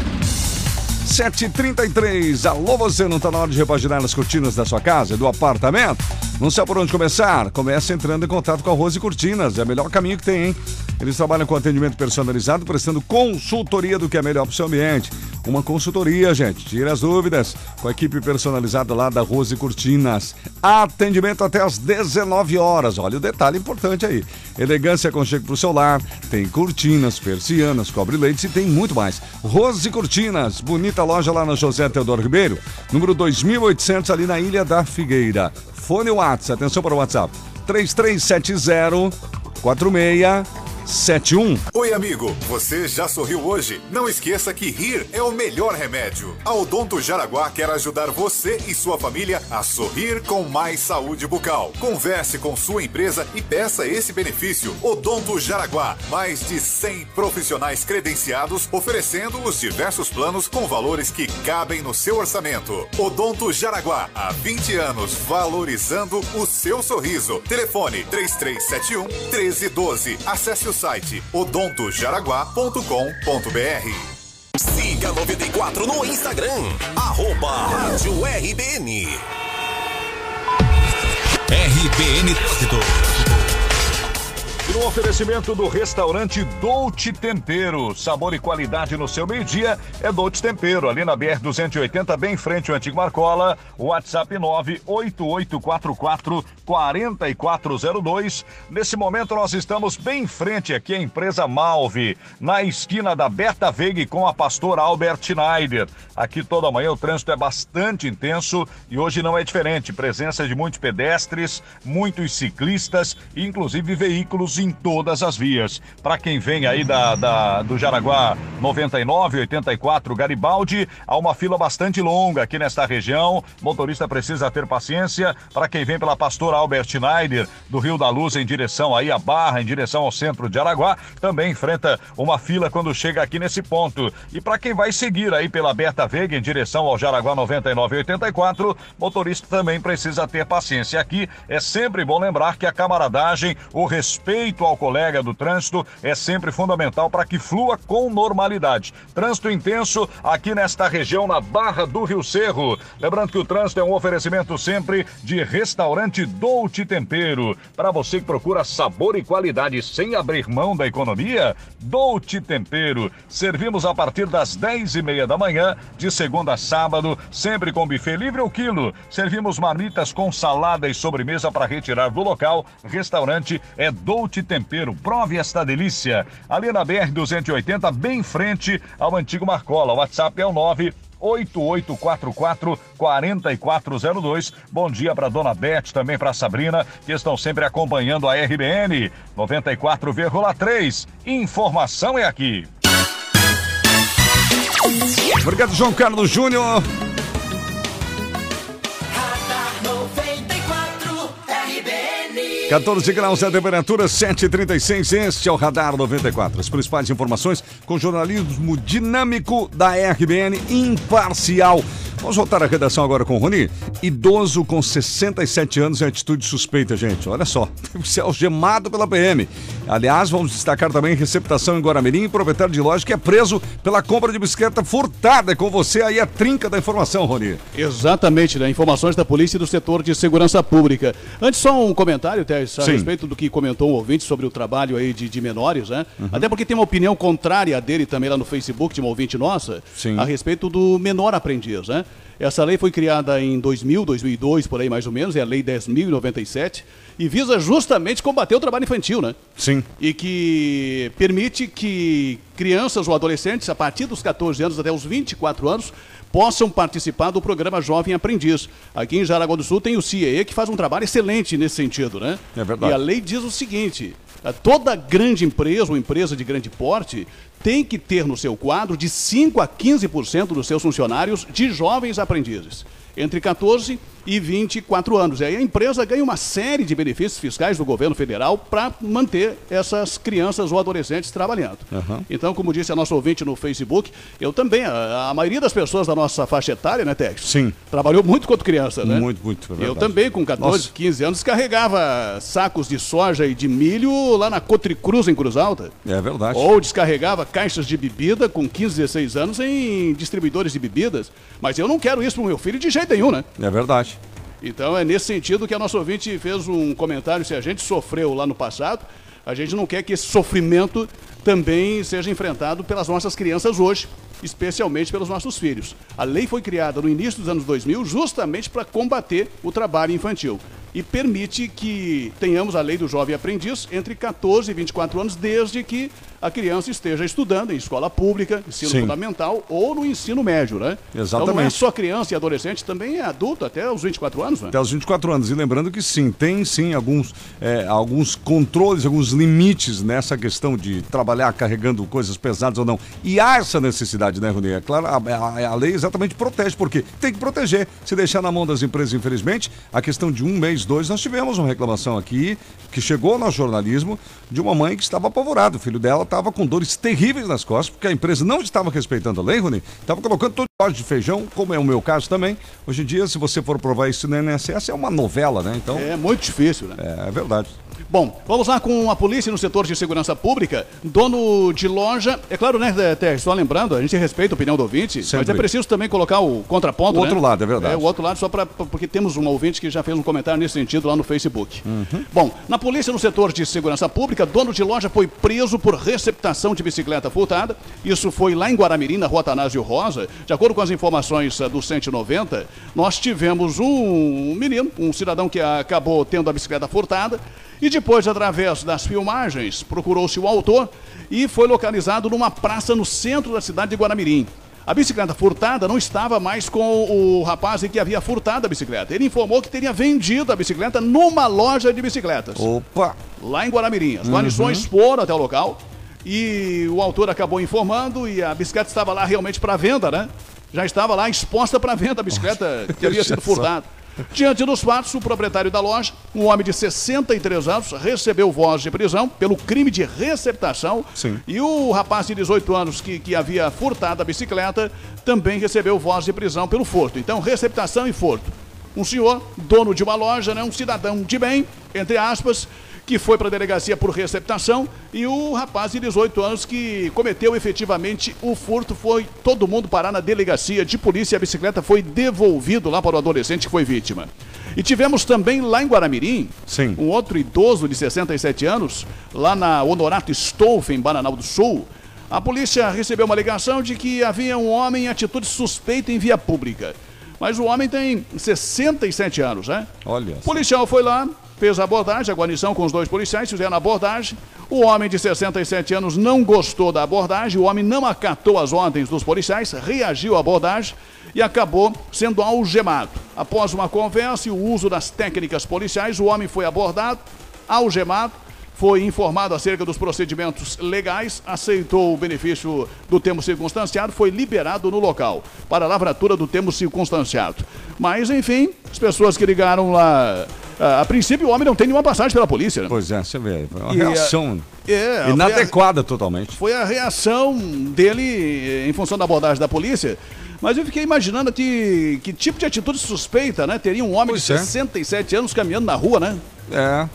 733. Alô, você não está na hora de repaginar as cortinas da sua casa, do apartamento? Não sabe por onde começar? Comece entrando em contato com a Rose Cortinas. É o melhor caminho que tem, hein? Eles trabalham com atendimento personalizado, prestando consultoria do que é melhor para o seu ambiente. Uma consultoria, gente. Tire as dúvidas com a equipe personalizada lá da Rose Cortinas. Atendimento até às 19 horas. Olha o detalhe importante aí. Elegância e aconchego para o seu lar. Tem cortinas, persianas, cobre-leites e tem muito mais. Rose Cortinas, bonita loja lá na José Teodoro Ribeiro, número 2800 ali na Ilha da Figueira. Fone WhatsApp, atenção para o WhatsApp. 3370 46 71. Oi, amigo. Você já sorriu hoje? Não esqueça que rir é o melhor remédio. A Odonto Jaraguá quer ajudar você e sua família a sorrir com mais saúde bucal. Converse com sua empresa e peça esse benefício. Odonto Jaraguá. Mais de 100 profissionais credenciados oferecendo os diversos planos com valores que cabem no seu orçamento. Odonto Jaraguá. Há 20 anos valorizando o seu sorriso. Telefone 3371 1312. Acesse o site odontojaraguá.com.br. Siga 94 no Instagram, arroba Rádio RBN. RBN Trânsito. No oferecimento do restaurante Dolce Tempero. Sabor e qualidade no seu meio-dia é Dolce Tempero. Ali na BR-280, bem em frente ao Antigo Marcola. WhatsApp 98844 4402. Nesse momento nós estamos bem em frente aqui à empresa Malve, na esquina da Berta Veig com a pastora Albert Schneider. Aqui toda manhã o trânsito é bastante intenso e hoje não é diferente. Presença de muitos pedestres, muitos ciclistas, inclusive veículos em todas as vias. Para quem vem aí da, da, do Jaraguá 99, 84 Garibaldi, há uma fila bastante longa aqui nesta região. Motorista precisa ter paciência. Para quem vem pela pastora Albert Schneider, do Rio da Luz em direção aí à Barra, em direção ao centro de Araguá, também enfrenta uma fila quando chega aqui nesse ponto. E para quem vai seguir aí pela Berta Veiga em direção ao Jaraguá 99 84, motorista também precisa ter paciência. Aqui é sempre bom lembrar que a camaradagem, o respeito ao colega do trânsito é sempre fundamental para que flua com normalidade. Trânsito intenso aqui nesta região, na Barra do Rio Cerro. Lembrando que o trânsito é um oferecimento sempre de restaurante Dolce Tempero. Para você que procura sabor e qualidade sem abrir mão da economia, Dolce Tempero. Servimos a partir das 10 e meia da manhã, de segunda a sábado, sempre com buffet livre ou quilo. Servimos marmitas com salada e sobremesa para retirar do local. Restaurante é Dolce Tempero. Prove esta delícia. Ali na BR-280, bem em frente ao antigo Marcola. O WhatsApp é o 9 8844 4402. Bom dia para dona Beth, também para Sabrina, que estão sempre acompanhando a RBN 94,3. Informação é aqui. Obrigado, João Carlos Júnior. 14 graus a temperatura, 7h36. Este é o Radar 94. As principais informações com jornalismo dinâmico da RBN imparcial. Vamos voltar à redação agora com o Rony. Idoso com 67 anos em atitude suspeita, gente. Olha só, *laughs* deve ser algemado pela PM. Aliás, vamos destacar também receptação em Guaramirim, proprietário de loja que é preso pela compra de bicicleta furtada. É com você aí a trinca da informação, Rony. Exatamente, né? Informações da polícia e do setor de segurança pública. Antes, só um comentário, Tess, a Sim. respeito do que comentou o ouvinte sobre o trabalho aí de, de menores, né? Até porque tem uma opinião contrária dele também lá no Facebook, de uma ouvinte nossa, Sim. a respeito do menor aprendiz, né? Essa lei foi criada em 2000, 2002, por aí mais ou menos, é a Lei 10.097, e visa justamente combater o trabalho infantil, né? Sim. E que permite que crianças ou adolescentes, a partir dos 14 anos até os 24 anos, possam participar do programa Jovem Aprendiz. Aqui em Jaraguá do Sul tem o CIE, que faz um trabalho excelente nesse sentido, né? É verdade. E a lei diz o seguinte: eh, toda grande empresa ou empresa de grande porte tem que ter no seu quadro de 5 a 15% dos seus funcionários de jovens aprendizes, entre 14 e e 24 anos. E aí a empresa ganha uma série de benefícios fiscais do governo federal para manter essas crianças ou adolescentes trabalhando. Aham. Então, como disse a nossa ouvinte no Facebook, eu também, a, a maioria das pessoas da nossa faixa etária, né, Tex? Sim. Trabalhou muito quando criança, né? Muito, muito. é Eu também, com 14, Nossa. 15 anos, descarregava sacos de soja e de milho lá na Cotricruz, em Cruz Alta. É verdade. Ou descarregava caixas de bebida com 15, 16 anos em distribuidores de bebidas. Mas eu não quero isso pro meu filho de jeito nenhum, né? É verdade. Então é nesse sentido que a nossa ouvinte fez um comentário. Se a gente sofreu lá no passado, a gente não quer que esse sofrimento também seja enfrentado pelas nossas crianças hoje, especialmente pelos nossos filhos. A lei foi criada no início dos anos 2000 justamente para combater o trabalho infantil e permite que tenhamos a lei do jovem aprendiz entre 14 e 24 anos, desde que a criança esteja estudando em escola pública, ensino Sim. fundamental ou no ensino médio, né? Então não é Exatamente. só criança e adolescente, também é adulto até os 24 anos, né? Até os 24 anos. E lembrando que sim, tem sim alguns, é, alguns controles, alguns limites nessa questão de trabalhar carregando coisas pesadas ou não. E há essa necessidade, né, Rony? É claro, a, a- a lei exatamente protege, porque tem que proteger. Se deixar na mão das empresas, infelizmente, a questão de um mês, dois, nós tivemos uma reclamação aqui que chegou no jornalismo de uma mãe que estava apavorada. O filho dela estava com dores terríveis nas costas, porque a empresa não estava respeitando a lei, Rony. Estava colocando todo tipo de feijão, como é o meu caso também. Hoje em dia, se você for provar isso no INSS, é uma novela, né? Então, É muito difícil, né? é, é verdade. Bom, vamos lá com a polícia no setor de segurança pública. Dono de loja, é claro, né, Té, só lembrando, a gente respeita a opinião do ouvinte, mas Sempre. é preciso também colocar o contraponto, O né? outro lado, é verdade. É, o outro lado, só pra, porque temos um ouvinte que já fez um comentário nesse sentido lá no Facebook. Uhum. Bom, na polícia no setor de segurança pública, dono de loja foi preso por receptação de bicicleta furtada. Isso foi lá em Guaramirim, na rua Atanásio Rosa. De acordo com as informações ah, do 190, nós tivemos um menino, um cidadão que acabou tendo a bicicleta furtada. E depois, através das filmagens, procurou-se o autor e foi localizado numa praça no centro da cidade de Guaramirim. A bicicleta furtada não estava mais com o rapaz que havia furtado a bicicleta. Ele informou que teria vendido a bicicleta numa loja de bicicletas. Opa! Lá em Guaramirim. As Uhum. guarnições foram até o local e o autor acabou informando e a bicicleta estava lá realmente para venda, né? Já estava lá exposta para venda a bicicleta que havia sido furtada. Diante dos fatos, o proprietário da loja, um homem de 63 anos, recebeu voz de prisão pelo crime de receptação. Sim. E o rapaz de 18 anos que, que havia furtado a bicicleta também recebeu voz de prisão pelo furto. Então, receptação e furto. Um senhor, dono de uma loja, né, um cidadão de bem, entre aspas, que foi para a delegacia por receptação, e o rapaz de 18 anos que cometeu efetivamente o furto foi todo mundo parar na delegacia de polícia e a bicicleta foi devolvido lá para o adolescente que foi vítima. E tivemos também lá em Guaramirim, Sim. um outro idoso de 67 anos, lá na Honorato Stolf, em Bananal do Sul. A polícia recebeu uma ligação de que havia um homem em atitude suspeita em via pública. Mas o homem tem 67 anos, né? Olha. O policial foi lá, fez a abordagem, a guarnição com os dois policiais fizeram a abordagem. O homem de 67 anos não gostou da abordagem, o homem não acatou as ordens dos policiais, reagiu à abordagem e acabou sendo algemado. Após uma conversa e o uso das técnicas policiais, o homem foi abordado, algemado, foi informado acerca dos procedimentos legais, aceitou o benefício do termo circunstanciado, foi liberado no local para a lavratura do termo circunstanciado. Mas, enfim, as pessoas que ligaram lá. A, a princípio, o homem não tem nenhuma passagem pela polícia, né? Pois é, você vê. Foi uma E a- reação É, foi a- inadequada totalmente. foi a reação dele eh, em função da abordagem da polícia. Mas eu fiquei imaginando que, que tipo de atitude suspeita, né? Teria um homem de Pois é. 67 anos caminhando na rua, né? É.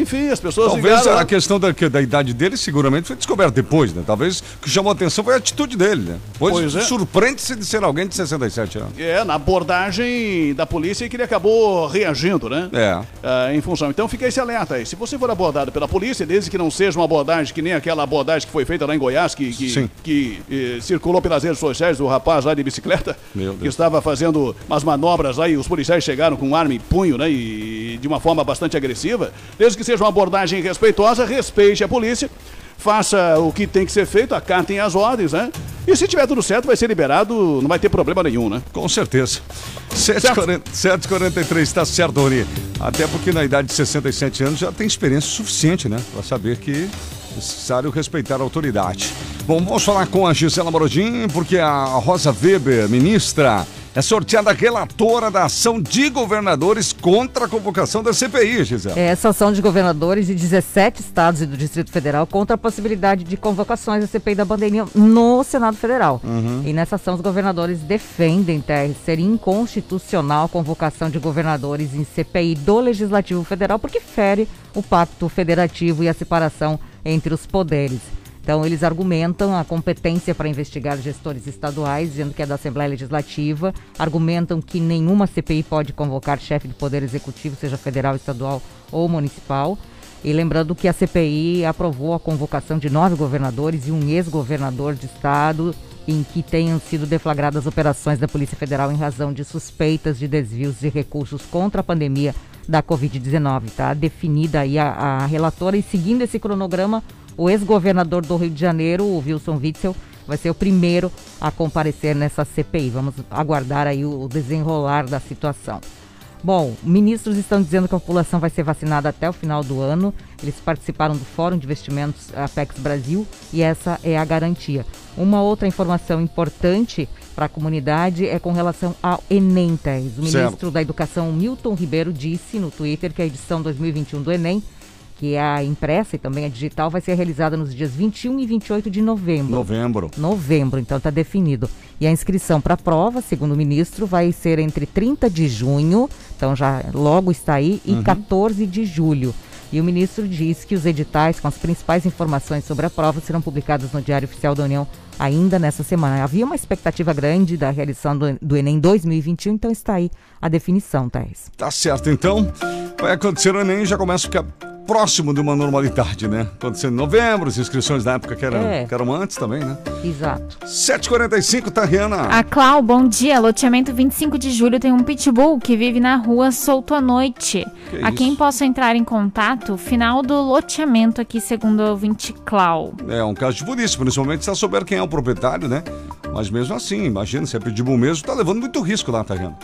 Enfim, as pessoas Talvez ligaram... a questão da, da idade dele seguramente foi descoberta depois, né? Talvez o que chamou a atenção foi a atitude dele, né? Pois, Pois é. surpreende-se de ser alguém de 67 anos. É, na abordagem da polícia que ele acabou reagindo, né? É. Ah, em função. Então fica esse alerta aí. Se você for abordado pela polícia, desde que não seja uma abordagem que nem aquela abordagem que foi feita lá em Goiás, que, que, que, eh, circulou pelas redes sociais do rapaz lá de bicicleta, que estava fazendo umas manobras aí, os policiais chegaram com arma em punho, né? E de uma forma bastante agressiva. Desde que seja uma abordagem respeitosa, respeite a polícia. Faça o que tem que ser feito, acatem as ordens, né? E se tiver tudo certo, vai ser liberado, não vai ter problema nenhum, né? Com certeza. 7h40 7h43, está certo, Rony. Até porque na idade de 67 anos já tem experiência suficiente, né? Para saber que é necessário respeitar a autoridade. Bom, vamos falar com a Gisela Morodin, porque a Rosa Weber, ministra, é sorteada a relatora da ação de governadores contra a convocação da CPI, Gisele. É, essa ação de governadores de 17 estados e do Distrito Federal contra a possibilidade de convocações da CPI da pandemia no Senado Federal. Uhum. E nessa ação, os governadores defendem, TR, ser inconstitucional a convocação de governadores em CPI do Legislativo Federal, porque fere o pacto federativo e a separação entre os poderes. Então, eles argumentam a competência para investigar gestores estaduais, dizendo que é da Assembleia Legislativa, argumentam que nenhuma CPI pode convocar chefe do Poder Executivo, seja federal, estadual ou municipal. E lembrando que a CPI aprovou a convocação de nove governadores e um ex-governador de estado em que tenham sido deflagradas operações da Polícia Federal em razão de suspeitas de desvios de recursos contra a pandemia da Covid-19. Tá definida aí a, a relatora e seguindo esse cronograma, o ex-governador do Rio de Janeiro, o Wilson Witzel, vai ser o primeiro a comparecer nessa CPI. Vamos aguardar aí o desenrolar da situação. Bom, ministros estão dizendo que a população vai ser vacinada até o final do ano. Eles participaram do Fórum de Investimentos Apex Brasil e essa é a garantia. Uma outra informação importante para a comunidade é com relação ao Enem, Teres. O Certo. ministro da Educação, Milton Ribeiro, disse no Twitter que a edição 2021 do Enem, que é a impressa e também a digital, vai ser realizada nos dias 21 e 28 de novembro. Novembro. Novembro, então está definido. E a inscrição para a prova, segundo o ministro, vai ser entre 30 de junho, então já logo está aí, e Uhum. 14 de julho. E o ministro diz que os editais com as principais informações sobre a prova serão publicados no Diário Oficial da União ainda nessa semana. Havia uma expectativa grande da realização do, do Enem 2021, então está aí a definição, Thais. Tá certo, então. Vai acontecer o Enem e já começa a ficar próximo de uma normalidade, né? Acontecendo em novembro, as inscrições da época que eram, É. que eram antes também, né? Exato. 7h45, tá, Rihanna? A Clau, bom dia. Loteamento 25 de julho tem um pitbull que vive na rua solto à noite. Que a isso? quem posso entrar em contato? Final do loteamento aqui, segundo o ouvinte Clau. É um caso de polícia, principalmente se ela souber quem é o proprietário, né? Mas mesmo assim, imagina, se é pitbull mesmo, tá levando muito risco lá, tá, Rihanna?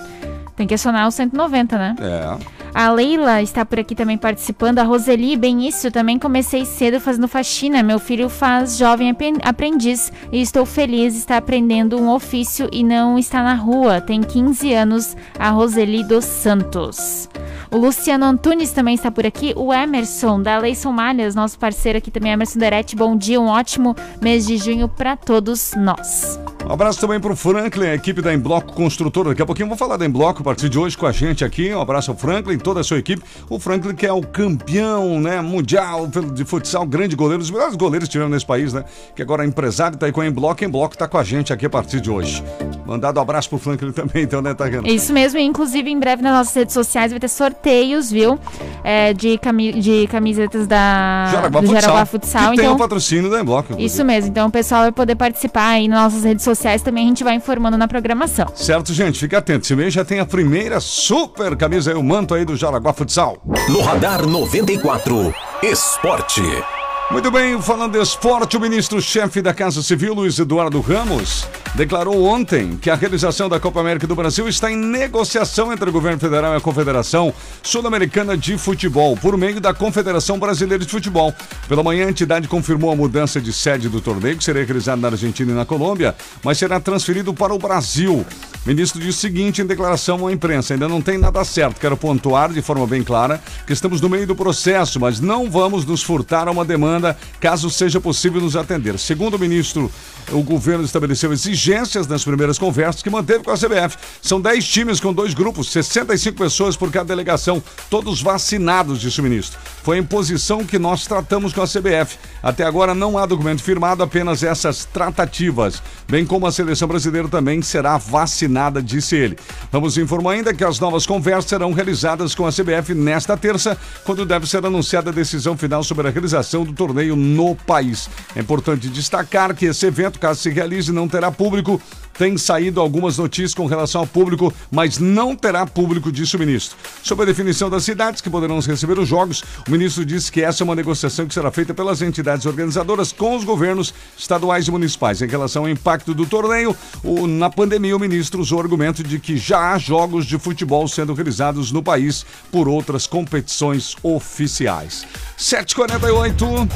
Tem que acionar o 190, né? É. A Leila está por aqui também participando. A Roseli, bem isso. Também comecei cedo fazendo faxina. Meu filho faz jovem apren- aprendiz e estou feliz de estar aprendendo um ofício e não está na rua. Tem 15 anos. A Roseli dos Santos. O Luciano Antunes também está por aqui. O Emerson, da Leison Malhas, nosso parceiro aqui também, Emerson Derete. Bom dia, um ótimo mês de junho para todos nós. Um abraço também pro Franklin, a equipe da Embloco Construtora. Daqui a pouquinho eu vou falar da Embloco partir de hoje com a gente aqui. Um abraço ao Franklin e toda a sua equipe. O Franklin que é o campeão né, mundial de futsal, grande goleiro, os melhores goleiros que tiveram nesse país, né? Que agora é empresário, tá aí com a Embloco. Embloco tá com a gente aqui a partir de hoje. Mandado um abraço pro Franklin também, então, né, Tagana? Isso mesmo, e inclusive em breve nas nossas redes sociais vai ter sorteios, viu? É, de, cami de camisetas da Jaraguá do Futsal. Jaraguá Futsal. Que tem Então, o patrocínio da Embloco. isso mesmo, então o pessoal vai poder participar aí nas nossas redes sociais também, a gente vai informando na programação. Certo, gente? Fica atento. Esse mês já tem a primeira super camisa aí, o manto aí do Jaraguá Futsal. No Radar 94, Esporte. Muito bem, falando de esporte, o ministro-chefe da Casa Civil, Luiz Eduardo Ramos, declarou ontem que a realização da Copa América do Brasil está em negociação entre o governo federal e a Confederação Sul-Americana de Futebol, por meio da Confederação Brasileira de Futebol. Pela manhã, a entidade confirmou a mudança de sede do torneio, que seria realizado na Argentina e na Colômbia, mas será transferido para o Brasil. O ministro disse o seguinte em declaração à imprensa: ainda não tem nada certo. Quero pontuar de forma bem clara que estamos no meio do processo, mas não vamos nos furtar a uma demanda caso seja possível nos atender. Segundo o ministro, o governo estabeleceu exigências nas primeiras conversas que manteve com a CBF. São 10 times com dois grupos, 65 pessoas por cada delegação, todos vacinados, disse o ministro. Foi a imposição que nós tratamos com a CBF. Até agora não há documento firmado, apenas essas tratativas, bem como a seleção brasileira também será vacinada, disse ele. Vamos informar ainda que as novas conversas serão realizadas com a CBF nesta terça, quando deve ser anunciada a decisão final sobre a realização do torneio no país. É importante destacar que esse evento, caso se realize, não terá público. Tem saído algumas notícias com relação ao público, mas não terá público, disse o ministro. Sobre a definição das cidades que poderão receber os jogos, o ministro disse que essa é uma negociação que será feita pelas entidades organizadoras com os governos estaduais e municipais. Em relação ao impacto do torneio, o- na pandemia, o ministro usou o argumento de que já há jogos de futebol sendo realizados no país por outras competições oficiais. 7h48.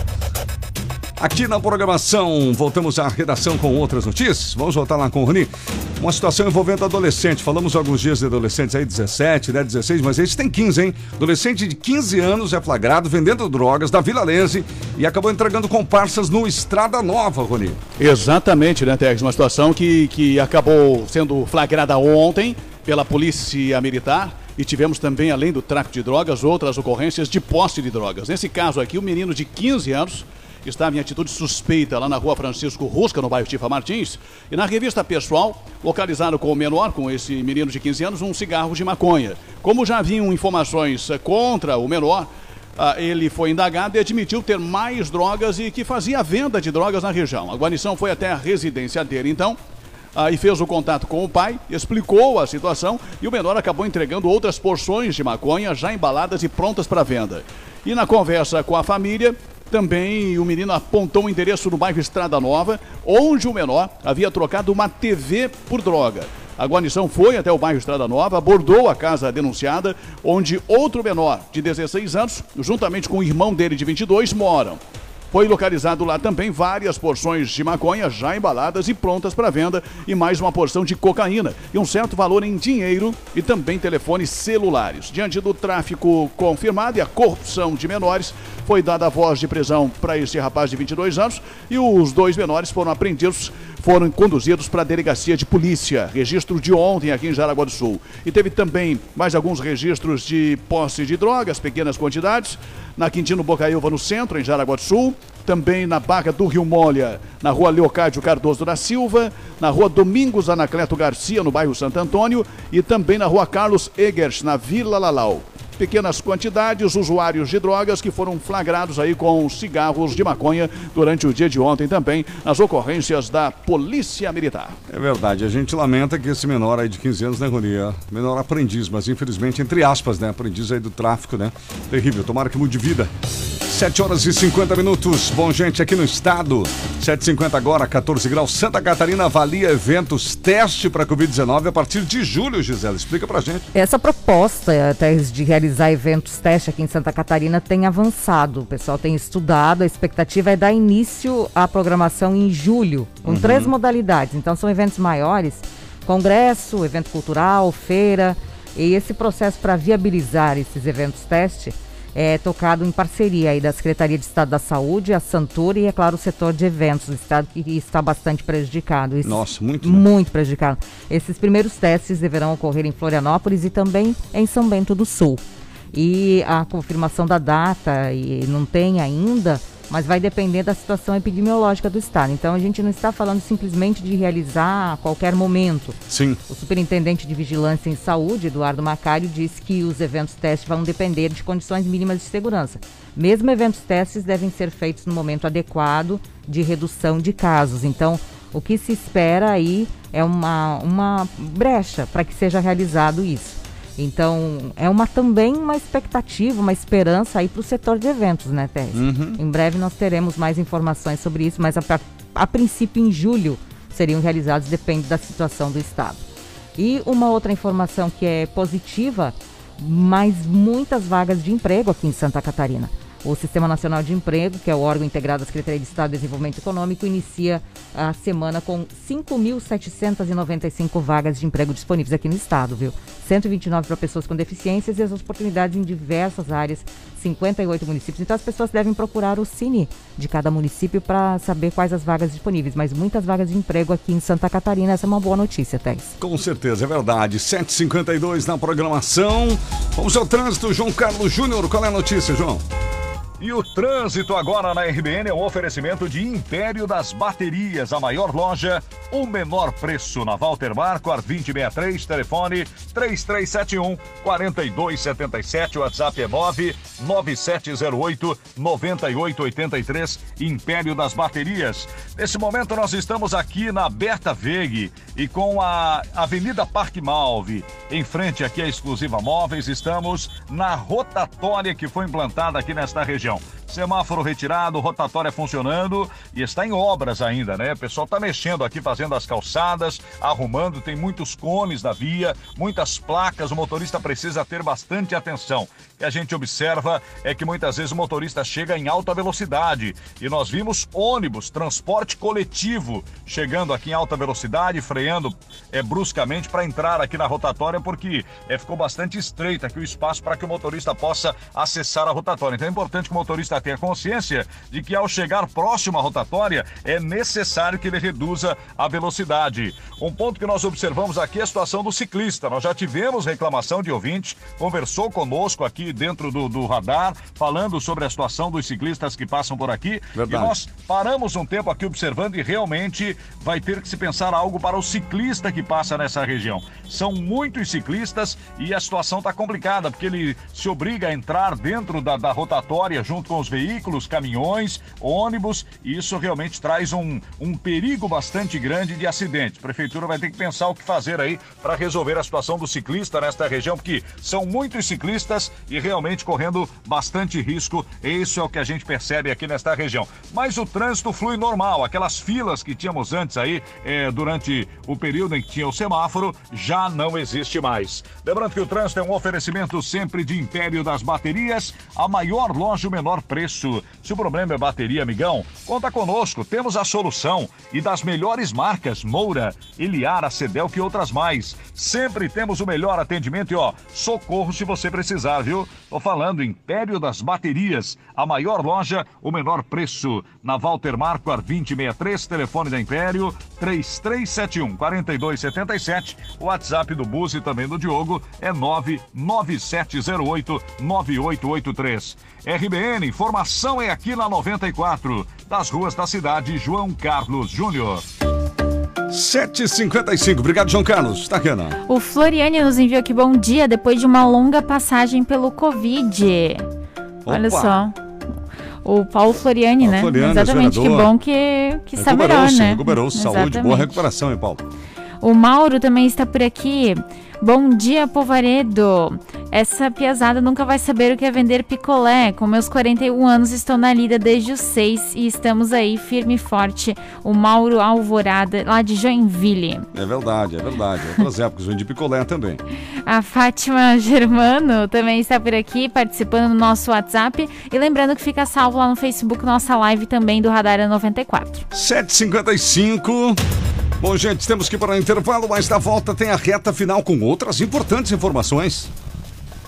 Aqui na programação, voltamos à redação com outras notícias. Vamos voltar lá com o Rony. Uma situação envolvendo adolescente. Falamos alguns dias de adolescentes aí, 17, né, 16, mas esse tem 15, hein? Adolescente de 15 anos é flagrado vendendo drogas da Vila Lense e acabou entregando comparsas no Estrada Nova, Rony. Exatamente, né, Tex? Uma situação que, que acabou sendo flagrada ontem pela Polícia Militar. E tivemos também, além do tráfico de drogas, outras ocorrências de posse de drogas. Nesse caso aqui, o menino de 15 anos estava em atitude suspeita lá na rua Francisco Rusca, no bairro Tifa Martins. E na revista pessoal, localizaram com o menor, com esse menino de 15 anos, um cigarro de maconha. Como já haviam informações eh, contra o menor, ah, ele foi indagado e admitiu ter mais drogas e que fazia venda de drogas na região. A guarnição foi até a residência dele, então, ah, e fez o contato com o pai, explicou a situação e o menor acabou entregando outras porções de maconha já embaladas e prontas para venda. E na conversa com a família, também o menino apontou o endereço no bairro Estrada Nova, onde o menor havia trocado uma TV por droga. A guarnição foi até o bairro Estrada Nova, abordou a casa denunciada, onde outro menor de 16 anos, juntamente com o irmão dele de 22, moram. Foi localizado lá também várias porções de maconha já embaladas e prontas para venda e mais uma porção de cocaína e um certo valor em dinheiro e também telefones celulares. Diante do tráfico confirmado e a corrupção de menores, foi dada a voz de prisão para esse rapaz de 22 anos e os dois menores foram apreendidos foram conduzidos para a delegacia de polícia. Registro de ontem aqui em Jaraguá do Sul. E teve também mais alguns registros de posse de drogas, pequenas quantidades, na Quintino Bocaiúva, no centro, em Jaraguá do Sul. Também na Barra do Rio Molha, na rua Leocádio Cardoso da Silva, na rua Domingos Anacleto Garcia, no bairro Santo Antônio, e também na rua Carlos Egers, na Vila Lalau pequenas quantidades, usuários de drogas que foram flagrados aí com cigarros de maconha durante o dia de ontem também, nas ocorrências da Polícia Militar. É verdade, a gente lamenta que esse menor aí de 15 anos, né, Rony? É menor aprendiz, mas infelizmente, entre aspas, né? Aprendiz aí do tráfico, né? Terrível, tomara que mude de vida. 7 horas e 50 minutos. Bom, gente, aqui no estado, 7h50 agora, 14 graus. Santa Catarina avalia eventos teste para Covid-19 a partir de julho, Gisela. Explica pra gente. Essa proposta até de realizar eventos teste aqui em Santa Catarina tem avançado. O pessoal tem estudado, a expectativa é dar início à programação em julho, com uhum. três modalidades. Então são eventos maiores, congresso, evento cultural, feira. E esse processo para viabilizar esses eventos teste é, tocado em parceria aí da Secretaria de Estado da Saúde, a Santura e, é claro, o setor de eventos do Estado, que está bastante prejudicado. Esses, Nossa, muito. Né? Muito prejudicado. Esses primeiros testes deverão ocorrer em Florianópolis e também em São Bento do Sul. E a confirmação da data, e não tem ainda, mas vai depender da situação epidemiológica do estado. Então a gente não está falando simplesmente de realizar a qualquer momento. Sim. O superintendente de Vigilância em Saúde, Eduardo Macário, disse que os eventos testes vão depender de condições mínimas de segurança. Mesmo eventos testes devem ser feitos no momento adequado de redução de casos. Então, o que se espera aí é uma, uma brecha para que seja realizado isso. Então, é uma também uma expectativa, uma esperança aí para o setor de eventos, né, Tess? Uhum. Em breve nós teremos mais informações sobre isso, mas a, a, a princípio em julho seriam realizados, depende da situação do Estado. E uma outra informação que é positiva, mais muitas vagas de emprego aqui em Santa Catarina. O Sistema Nacional de Emprego, que é o órgão integrado da Secretaria de Estado de Desenvolvimento Econômico, inicia a semana com 5.795 vagas de emprego disponíveis aqui no estado, viu? 129 para pessoas com deficiências e as oportunidades em diversas áreas, 58 municípios. Então as pessoas devem procurar o Cine de cada município para saber quais as vagas disponíveis, mas muitas vagas de emprego aqui em Santa Catarina, essa é uma boa notícia, Thais. Com certeza, é verdade. 7h52 na programação. Vamos ao trânsito, João Carlos Júnior. Qual é a notícia, João? E o trânsito agora na RBN é um oferecimento de Império das Baterias, a maior loja, o menor preço na Walter Marco, 2063, telefone 3371 4277, WhatsApp é 99708 9883, Império das Baterias. Nesse momento nós estamos aqui na Berta Veg e com a Avenida Parque Malve, em frente aqui à Exclusiva Móveis, estamos na rotatória que foi implantada aqui nesta região região. Semáforo retirado, rotatória funcionando e está em obras ainda, né? O pessoal está mexendo aqui, fazendo as calçadas, arrumando, tem muitos cones na via, muitas placas, o motorista precisa ter bastante atenção. que a gente observa é que muitas vezes o motorista chega em alta velocidade e nós vimos ônibus, transporte coletivo chegando aqui em alta velocidade, freando é, bruscamente para entrar aqui na rotatória porque é, ficou bastante estreito aqui o espaço para que o motorista possa acessar a rotatória. Então é importante que o motorista tenha consciência de que ao chegar próximo à rotatória é necessário que ele reduza a velocidade. Um ponto que nós observamos aqui é a situação do ciclista. Nós já tivemos reclamação de ouvinte, conversou conosco aqui dentro do, do radar, falando sobre a situação dos ciclistas que passam por aqui. Verdade. E nós paramos um tempo aqui observando e realmente vai ter que se pensar algo para o ciclista que passa nessa região. São muitos ciclistas e a situação está complicada, porque ele se obriga a entrar dentro da, da rotatória junto com os veículos, caminhões, ônibus, e isso realmente traz um, um perigo bastante grande de acidentes. A prefeitura vai ter que pensar o que fazer aí para resolver a situação do ciclista nesta região, porque são muitos ciclistas e realmente correndo bastante risco. Isso é o que a gente percebe aqui nesta região. Mas o trânsito flui normal, aquelas filas que tínhamos antes aí, eh, durante o período em que tinha o semáforo, já não existe mais. Lembrando que o trânsito é um oferecimento sempre de Império das Baterias, a maior loja, o menor preço. Se o problema é bateria, amigão, conta conosco, temos a solução. E das melhores marcas, Moura, Eliara, Cedelk e outras mais. Sempre temos o melhor atendimento e ó, socorro se você precisar, viu? Tô falando Império das Baterias, a maior loja, o menor preço. Na Walter Marco, ar 2063, telefone da Império, 3371 4277. O WhatsApp do Bus e também do Diogo é 99708 9883. RBN, informação é aqui na 94, das ruas da cidade, João Carlos Júnior. 7h55. Obrigado, João Carlos. Tá, Tacana. O Floriane nos enviou aqui bom dia depois de uma longa passagem pelo Covid. Olha Opa. só. O Paulo Floriani, né? Floriani, Exatamente, que bom que, que está melhor, né? recuperou-se. Saúde, boa recuperação, hein, Paulo? O Mauro também está por aqui. Bom dia, Povaredo. Essa piazada nunca vai saber o que é vender picolé. Com meus 41 anos, estou na lida desde os 6 e estamos aí firme e forte. O Mauro Alvorada, lá de Joinville. É verdade, é verdade. Outras *laughs* épocas, vendi picolé também. A Fátima Germano também está por aqui, participando no nosso WhatsApp. E lembrando que fica salvo lá no Facebook nossa live também do Radar 94. 7h55. Bom, gente, temos que ir para o intervalo, mas na volta tem a reta final com outras importantes informações.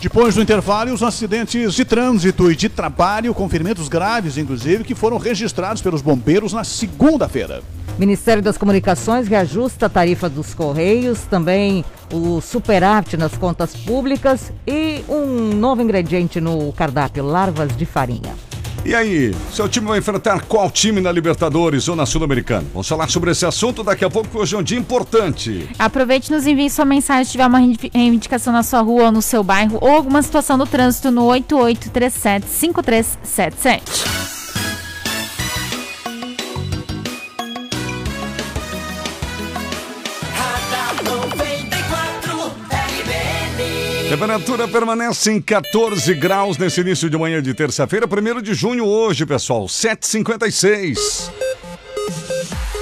Depois do intervalo, os acidentes de trânsito e de trabalho, com ferimentos graves, inclusive, que foram registrados pelos bombeiros na segunda-feira. Ministério das Comunicações reajusta a tarifa dos Correios, também o superávit nas contas públicas e um novo ingrediente no cardápio, larvas de farinha. E aí, seu time vai enfrentar qual time na Libertadores ou na Sul-Americana? Vamos falar sobre esse assunto daqui a pouco, porque hoje é um dia importante. Aproveite e nos envie sua mensagem se tiver uma reivindic- reivindicação na sua rua ou no seu bairro ou alguma situação do trânsito no 8837-5377. Temperatura permanece em 14 graus nesse início de manhã de terça-feira, 1 de junho hoje, pessoal, 7h56.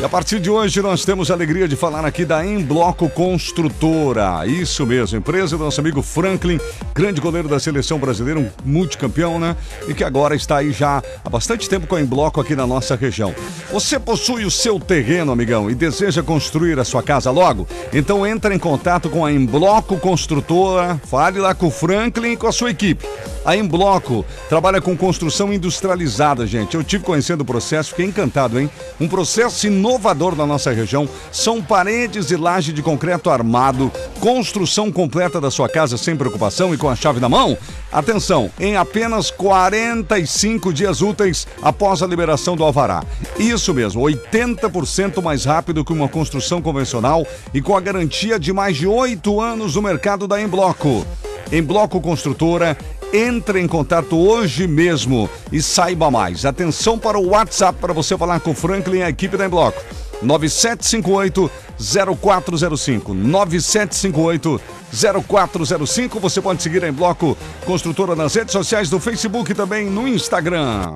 E a partir de hoje nós temos a alegria de falar aqui da Em Bloco Construtora. Isso mesmo, empresa do nosso amigo Franklin, grande goleiro da seleção brasileira, um multicampeão, né? E que agora está aí já há bastante tempo com a Em Bloco aqui na nossa região. Você possui o seu terreno, amigão, e deseja construir a sua casa logo? Então entre em contato com a Em Bloco Construtora, fale lá com o Franklin e com a sua equipe. A Em Bloco trabalha com construção industrializada, gente. Eu tive conhecendo o processo, fiquei encantado, hein? Um processo inovador na nossa região. São paredes e laje de concreto armado, construção completa da sua casa sem preocupação e com a chave na mão. Atenção, em apenas 45 dias úteis após a liberação do alvará. Isso mesmo, 80% mais rápido que uma construção convencional e com a garantia de mais de 8 anos no mercado da Em Bloco. Em Bloco Construtora, entre em contato hoje mesmo e saiba mais. Atenção para o WhatsApp para você falar com o Franklin e a equipe da Em Bloco. 9758 0405 9758 0405. Você pode seguir a Em Bloco Construtora nas redes sociais do Facebook e também no Instagram.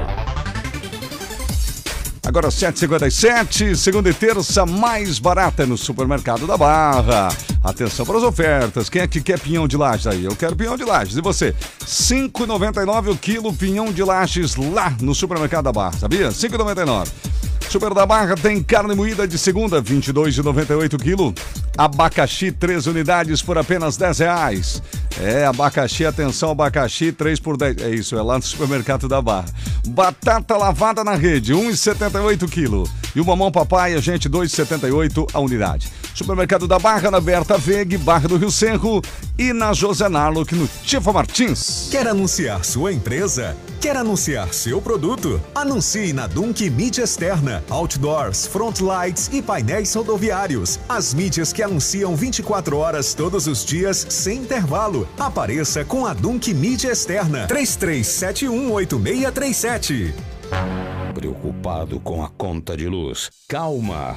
Agora 7,57, segunda e terça mais barata no supermercado da Barra. Atenção para as ofertas. Quem é que quer pinhão de lajes aí? Eu quero pinhão de lajes. E você? 5,99 o quilo pinhão de lajes lá no supermercado da Barra, sabia? 5,99. Super da Barra tem carne moída de segunda, 22,98 quilo. Abacaxi, 3 unidades por apenas 10 reais. É, abacaxi, atenção, abacaxi, 3 por 10. É isso, é lá no supermercado da Barra. Batata lavada na rede, 1,78 quilo. E o mamão papai, gente, 2,78 a unidade. Supermercado da Barra, na Berta Veg, Barra do Rio Cerro e na José Narlock, no Tifa Martins. Quer anunciar sua empresa? Quer anunciar seu produto? Anuncie na Dunk Mídia Externa, Outdoors, Front Lights e painéis rodoviários. As mídias que anunciam 24 horas todos os dias, sem intervalo. Apareça com a Dunk Mídia Externa. 33718637. Preocupado com a conta de luz? Calma!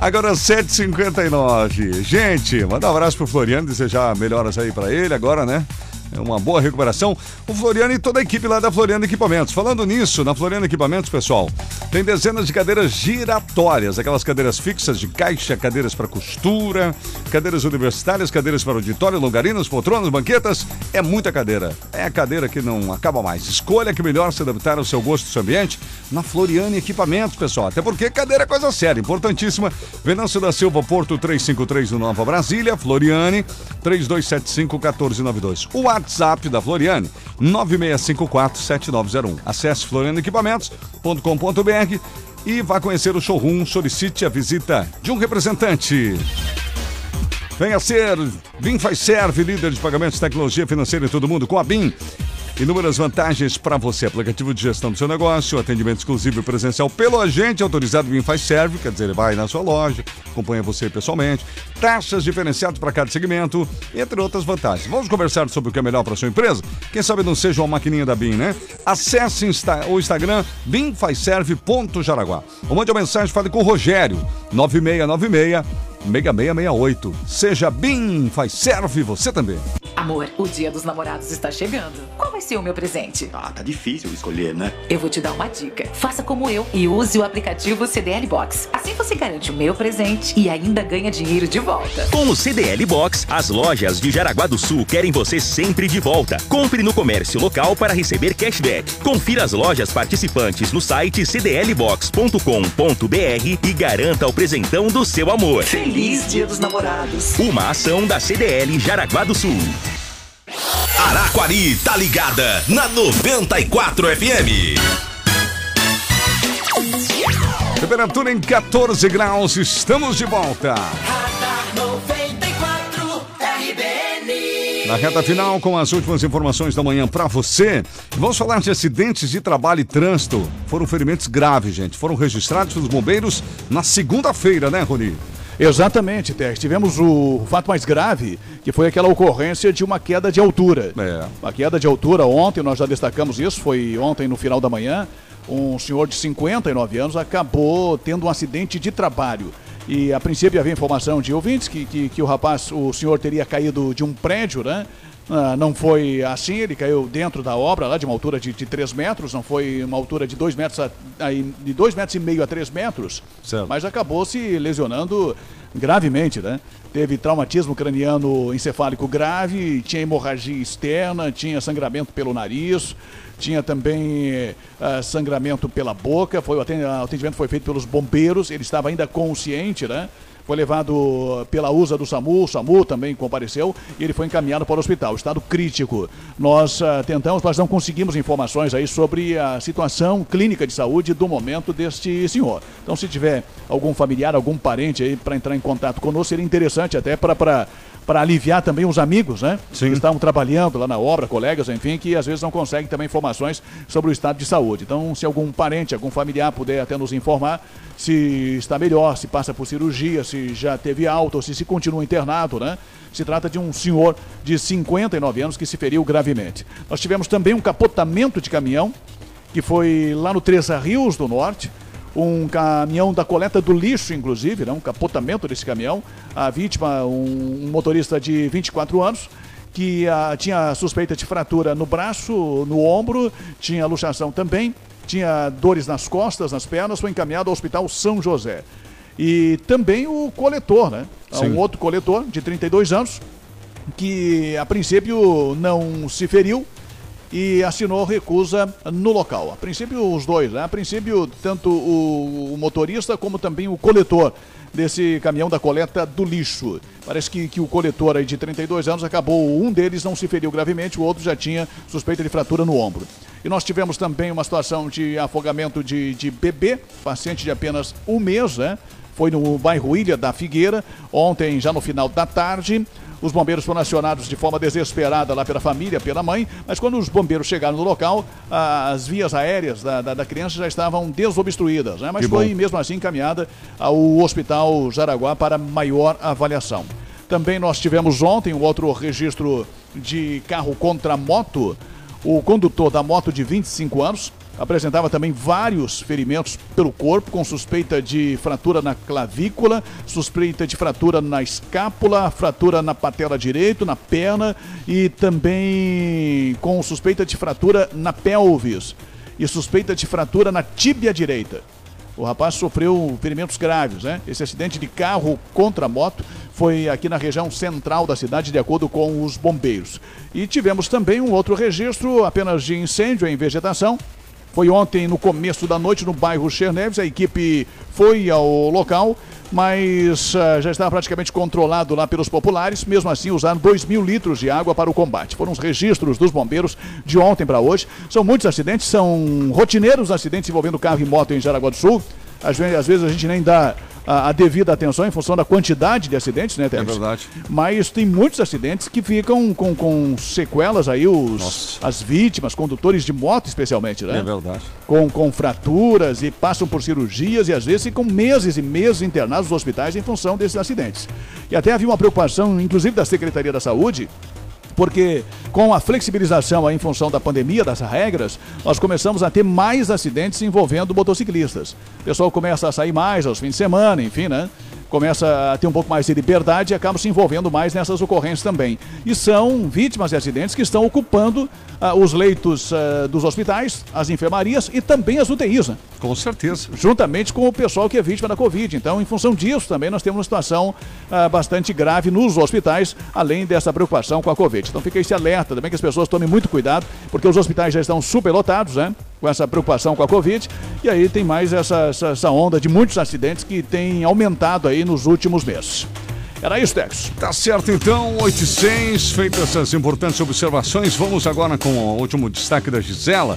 Agora 7h59. Gente, manda um abraço pro Floriano, desejar melhoras aí para ele agora, né? É uma boa recuperação. O Floriano e toda a equipe lá da Floriano Equipamentos. Falando nisso, na Floriano Equipamentos, pessoal, tem dezenas de cadeiras giratórias, aquelas cadeiras fixas de caixa, cadeiras para costura, cadeiras universitárias, cadeiras para auditório, longarinas, poltronas, banquetas. É muita cadeira. É a cadeira que não acaba mais. Escolha que melhor se adaptar ao seu gosto e seu ambiente na Floriano Equipamentos, pessoal. Até porque cadeira é coisa séria, importantíssima. Venâncio da Silva, Porto 353 no Nova Brasília, Floriane 3275 1492. O WhatsApp da Floriane, 9654-7901. Acesse florianequipamentos.com.br e vá conhecer o showroom. Solicite a visita de um representante. Venha ser BIM Faz Serve, líder de pagamentos, tecnologia financeira em todo mundo, com a BIM. Inúmeras vantagens para você. Aplicativo de gestão do seu negócio, atendimento exclusivo e presencial pelo agente autorizado BIM Faz Serve, quer dizer, ele vai na sua loja, acompanha você pessoalmente. Taxas diferenciadas para cada segmento, entre outras vantagens. Vamos conversar sobre o que é melhor para sua empresa? Quem sabe não seja uma maquininha da BIM, né? Acesse Insta o Instagram bimfazserve.jaraguá. Ou mande uma mensagem, fale com o Rogério, 9696 6668. Seja BIM, faz serve você também. Amor, o dia dos namorados está chegando. Qual vai ser o meu presente? Ah, tá difícil escolher, né? Eu vou te dar uma dica. Faça como eu e use o aplicativo CDL Box. Assim você garante o meu presente e ainda ganha dinheiro de volta. Com o CDL Box, as lojas de Jaraguá do Sul querem você sempre de volta. Compre no comércio local para receber cashback. Confira as lojas participantes no site cdlbox.com.br e garanta o presentão do seu amor. Feliz Dia dos Namorados. Uma ação da CDL Jaraguá do Sul. Araquari tá ligada na 94 FM. Temperatura em 14 graus, estamos de volta. 94 RBN. Na reta final, com as últimas informações da manhã para você, vamos falar de acidentes de trabalho e trânsito. Foram ferimentos graves, gente. Foram registrados pelos bombeiros na segunda-feira, né, Rony? Exatamente, Tex. Tivemos o fato mais grave, que foi aquela ocorrência de uma queda de altura. É. Uma queda de altura ontem, nós já destacamos isso, foi ontem no final da manhã. Um senhor de 59 anos acabou tendo um acidente de trabalho. E a princípio havia informação de ouvintes que, que, que o rapaz, o senhor teria caído de um prédio, né? Ah, não foi assim, ele caiu dentro da obra, lá de uma altura de, de 3 metros, não foi uma altura de 2 metros, a, a, de dois metros e meio a 3 metros, Certo. mas acabou se lesionando gravemente, né? Teve traumatismo craniano encefálico grave, tinha hemorragia externa, tinha sangramento pelo nariz, tinha também ah, sangramento pela boca, foi, o atendimento foi feito pelos bombeiros, ele estava ainda consciente, né? Foi levado pela USA do SAMU, o SAMU também compareceu e ele foi encaminhado para o hospital, estado crítico. Nós ah, tentamos, mas não conseguimos informações aí sobre a situação clínica de saúde do momento deste senhor. Então, se tiver algum familiar, algum parente aí para entrar em contato conosco, seria interessante até para para aliviar também os amigos, né? Que estavam trabalhando lá na obra, colegas, enfim, que às vezes não conseguem também informações sobre o estado de saúde. Então, se algum parente, algum familiar puder até nos informar se está melhor, se passa por cirurgia, se já teve alta ou se se continua internado, né? Se trata de um senhor de 59 anos que se feriu gravemente. Nós tivemos também um capotamento de caminhão, que foi lá no Três Rios do Norte, um caminhão da coleta do lixo, inclusive, né? um capotamento desse caminhão. A vítima, um, motorista de 24 anos, que ah, tinha suspeita de fratura no braço, no ombro, tinha luxação também, tinha dores nas costas, nas pernas, foi encaminhado ao Hospital São José. E também o coletor, né? Sim. Um outro coletor de 32 anos, que a princípio não se feriu e assinou recusa no local. A princípio, os dois, né? A princípio, tanto o, o motorista como também o coletor desse caminhão da coleta do lixo. Parece que, que o coletor aí de 32 anos acabou, um deles não se feriu gravemente, o outro já tinha suspeita de fratura no ombro. E nós tivemos também uma situação de afogamento de, de bebê, paciente de apenas um mês, né? Foi no bairro Ilha da Figueira, ontem, já no final da tarde. Os bombeiros foram acionados de forma desesperada lá pela família, pela mãe, mas quando os bombeiros chegaram no local, as vias aéreas da, da, da criança já estavam desobstruídas, né? mas Que foi bom. mesmo assim encaminhada ao Hospital Jaraguá para maior avaliação. Também nós tivemos ontem um outro registro de carro contra moto. O condutor da moto de 25 anos apresentava também vários ferimentos pelo corpo, com suspeita de fratura na clavícula, suspeita de fratura na escápula, fratura na patela direito, na perna e também com suspeita de fratura na pelvis e suspeita de fratura na tíbia direita. O rapaz sofreu ferimentos graves, né? Esse acidente de carro contra moto foi aqui na região central da cidade, de acordo com os bombeiros. E tivemos também um outro registro apenas de incêndio em vegetação. Foi ontem, no começo da noite, no bairro Cherneves. A equipe foi ao local, mas ah, já estava praticamente controlado lá pelos populares. Mesmo assim, usaram 2 mil litros de água para o combate. Foram os registros dos bombeiros de ontem para hoje. São muitos acidentes, são rotineiros acidentes envolvendo carro e moto em Jaraguá do Sul. Às vezes, às vezes a gente nem dá a, a devida atenção em função da quantidade de acidentes, né, Teres? É verdade. Mas tem muitos acidentes que ficam com, com sequelas aí, os, as vítimas, condutores de moto especialmente, né? É verdade. Com, com fraturas e passam por cirurgias e às vezes ficam meses e meses internados nos hospitais em função desses acidentes. E até havia uma preocupação, inclusive da Secretaria da Saúde, porque com a flexibilização aí em função da pandemia, das regras, nós começamos a ter mais acidentes envolvendo motociclistas. O pessoal começa a sair mais aos fins de semana, enfim, né? Começa a ter um pouco mais de liberdade e acaba se envolvendo mais nessas ocorrências também. E são vítimas de acidentes que estão ocupando ah, os leitos ah, dos hospitais, as enfermarias e também as UTIs, né? Com certeza. Juntamente com o pessoal que é vítima da Covid. Então, em função disso, também nós temos uma situação ah, bastante grave nos hospitais, além dessa preocupação com a Covid. Então, fica esse alerta também que as pessoas tomem muito cuidado, porque os hospitais já estão superlotados, né? Com essa preocupação com a Covid. E aí tem mais essa, essa, essa onda de muitos acidentes que tem aumentado aí nos últimos meses. Era isso, Tex. Tá certo, então, 8 e 6, feitas essas importantes observações, vamos agora com o último destaque da Gisela.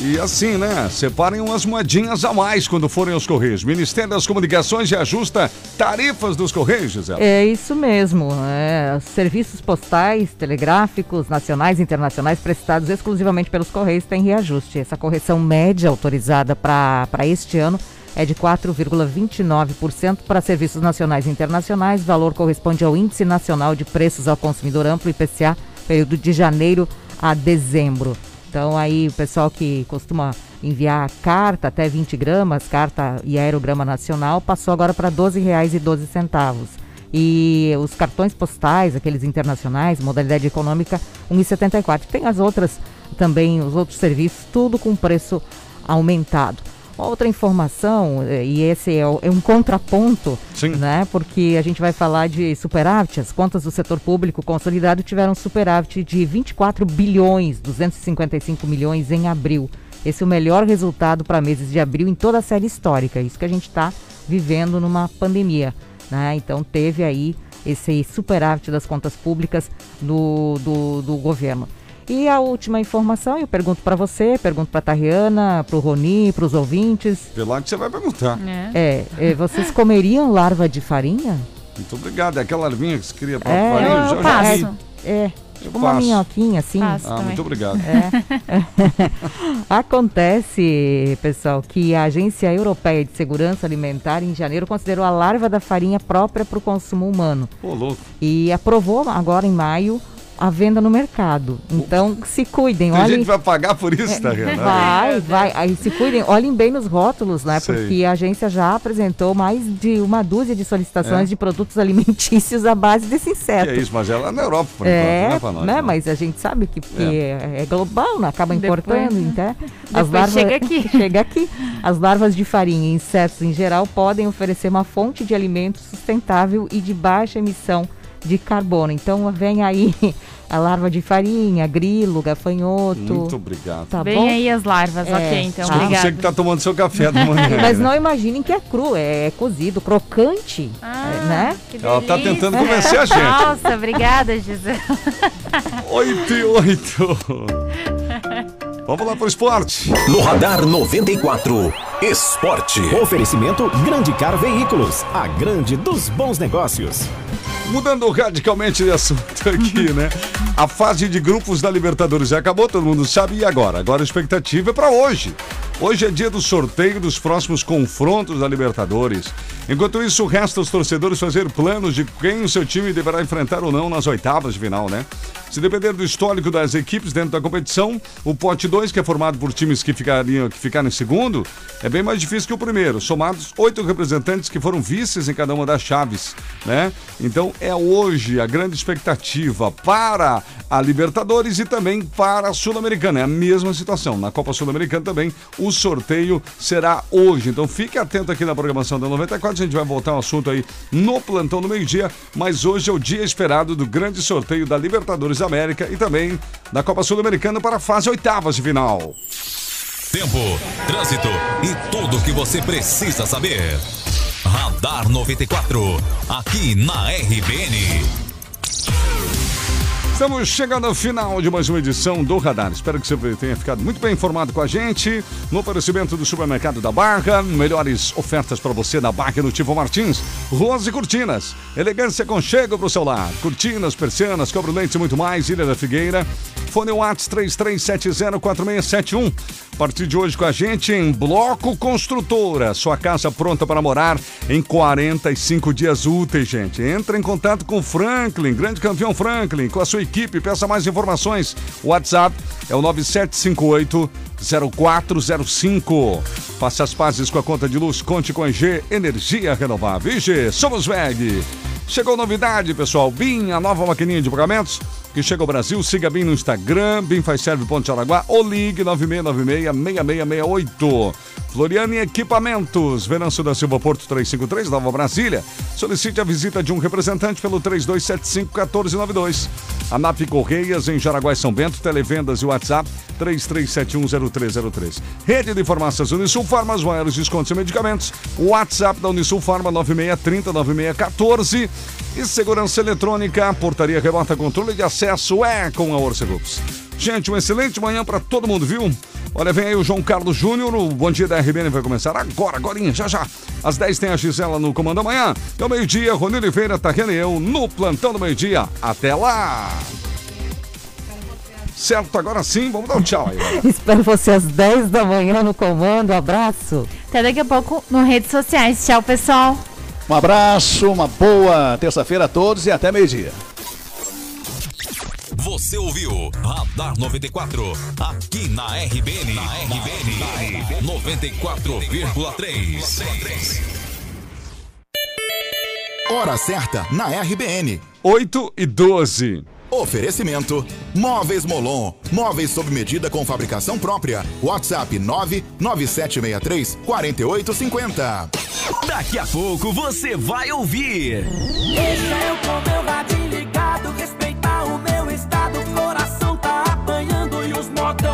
E assim, né? Separem umas moedinhas a mais quando forem aos Correios. Ministério das Comunicações já ajusta tarifas dos Correios, Gisela. É isso mesmo. É, serviços postais, telegráficos, nacionais e internacionais prestados exclusivamente pelos Correios têm reajuste. Essa correção média autorizada para este ano é de 4,29% para serviços nacionais e internacionais. Valor corresponde ao Índice Nacional de Preços ao Consumidor Amplo, IPCA, período de janeiro a dezembro. Então aí o pessoal que costuma enviar carta até 20 gramas, carta e aerograma nacional, passou agora para R$ 12,12. E os cartões postais, aqueles internacionais, modalidade econômica, R$ 1,74. Tem as outras também, os outros serviços, tudo com preço aumentado. Outra informação, eh, e esse é, é um contraponto, né? Porque a gente vai falar de superávit. As contas do setor público consolidado tiveram superávit de 24 bilhões, 255 milhões em abril. Esse é o melhor resultado para meses de abril em toda a série histórica. Isso que a gente está vivendo numa pandemia. Né? Então teve aí esse superávit das contas públicas do, do, do governo. E a última informação, eu pergunto para você, pergunto para a Tariana, para o Roni, para os ouvintes. Lá que você vai perguntar. É, é, vocês comeriam larva de farinha? Muito obrigado. É aquela larvinha que se cria para É, farinha, eu- já- eu já passo. vi. É, Eu tipo uma passo. minhoquinha assim. Passo Ah, também. muito obrigado. É. *laughs* Acontece, pessoal, que a Agência Europeia de Segurança Alimentar em janeiro considerou a larva da farinha própria para o consumo humano Pô, louco. e aprovou agora em maio a venda no mercado. Então, se cuidem, Tem gente olhem. que vai pagar por isso, tá, Renan? Vai, vai. Aí se cuidem, olhem bem nos rótulos, né? Sei. Porque a agência já apresentou mais de uma dúzia de solicitações É. de produtos alimentícios à base desse Que inseto. é isso, mas é lá na Europa, por É, enquanto, né, pra nós. né? né? Mas a gente sabe que, que é. é global, né? acaba Depois, importando, né? então. Depois chega aqui. *laughs* chega aqui. As larvas de farinha e insetos em geral podem oferecer uma fonte de alimento sustentável e de baixa emissão de carbono. Então vem aí a larva de farinha, grilo, gafanhoto. Muito obrigado. Tá Vem bom? aí as larvas, É. ok, então, Ah, Você obrigada. que tá tomando seu café da *laughs* manhã. Mas né? não imaginem que é cru, é cozido, crocante, Ah, né? que Ela tá delícia. tentando convencer a gente. Nossa, obrigada, Gisele. 8 e 8. Vamos lá pro esporte. No Radar 94, Esporte. Oferecimento Grande Car Veículos, a grande dos bons negócios. Mudando radicalmente de assunto *laughs* aqui, né? A fase de grupos da Libertadores já acabou, todo mundo sabe. E agora? Agora a expectativa é para hoje. Hoje é dia do sorteio dos próximos confrontos da Libertadores. Enquanto isso, resta aos torcedores fazer planos de quem o seu time deverá enfrentar ou não nas oitavas de final, né? Se depender do histórico das equipes dentro da competição, o pote 2, que é formado por times que, ficariam, que ficaram em segundo, é bem mais difícil que o primeiro. Somados oito representantes que foram vices em cada uma das chaves, né? Então é hoje a grande expectativa para a Libertadores e também para a Sul-Americana. É a mesma situação. Na Copa Sul-Americana também o sorteio será hoje. Então fique atento aqui na programação da 94. A gente vai voltar ao assunto aí no plantão do meio-dia. Mas hoje é o dia esperado do grande sorteio da Libertadores América e também da Copa Sul-Americana para a fase oitavas de final. Tempo, trânsito e tudo o que você precisa saber. Radar 94, aqui na RBN. Estamos chegando ao final de mais uma edição do Radar. Espero que você tenha ficado muito bem informado com a gente. No oferecimento do supermercado da Barra, melhores ofertas para você na Barra no Tivo Martins. Rose Cortinas, elegância com chego para o seu lar. Cortinas, persianas, cobre-lentes e muito mais. Ilha da Figueira. Fone Whats 33704671. A partir de hoje com a gente em Bloco Construtora. Sua casa pronta para morar em 45 dias úteis, gente. Entra em contato com o Franklin, grande campeão Franklin, com a sua equipe. Peça mais informações. O WhatsApp é o 9758 0405. Faça as pazes com a conta de luz, conte com a EG Energia Renovável. IG, somos VEG. Chegou novidade, pessoal. BIM, a nova maquininha de pagamentos que chega ao Brasil. Siga BIM no Instagram, BIM faz serve Ponte Araguá ou ligue 9696-6668. Floriane Equipamentos, Venâncio da Silva Porto 353, Nova Brasília. Solicite a visita de um representante pelo 3275-1492. ANAP Correias, em Jaraguá e São Bento, televendas e WhatsApp 33710303. Rede de farmácias Unisul Farmas, maiores descontos e medicamentos. WhatsApp da Unisul Farma 9630-9614. E segurança eletrônica, portaria remota, controle de acesso é com a Orcegups. Gente, uma excelente manhã para todo mundo, viu? Olha, vem aí o João Carlos Júnior, o Bom Dia da RBN vai começar agora, agora, já já. Às 10 tem a Gisela no Comando Amanhã. E ao meio-dia, Rony Oliveira, Tarrena e eu no Plantão do Meio-Dia. Até lá! Certo, agora sim, vamos dar um tchau aí. *laughs* Espero você às 10 da manhã no comando. Abraço. Até daqui a pouco no redes sociais. Tchau, pessoal. Um abraço, uma boa terça-feira a todos e até meio-dia. Você ouviu Radar 94, aqui na RBN. Na RBN, 94,3. Hora certa na RBN. 8 e 12. Oferecimento: Móveis Molon. Móveis sob medida com fabricação própria. WhatsApp 99763 4850. Daqui a pouco você vai ouvir. Deixa eu com meu radinho ligado. talk.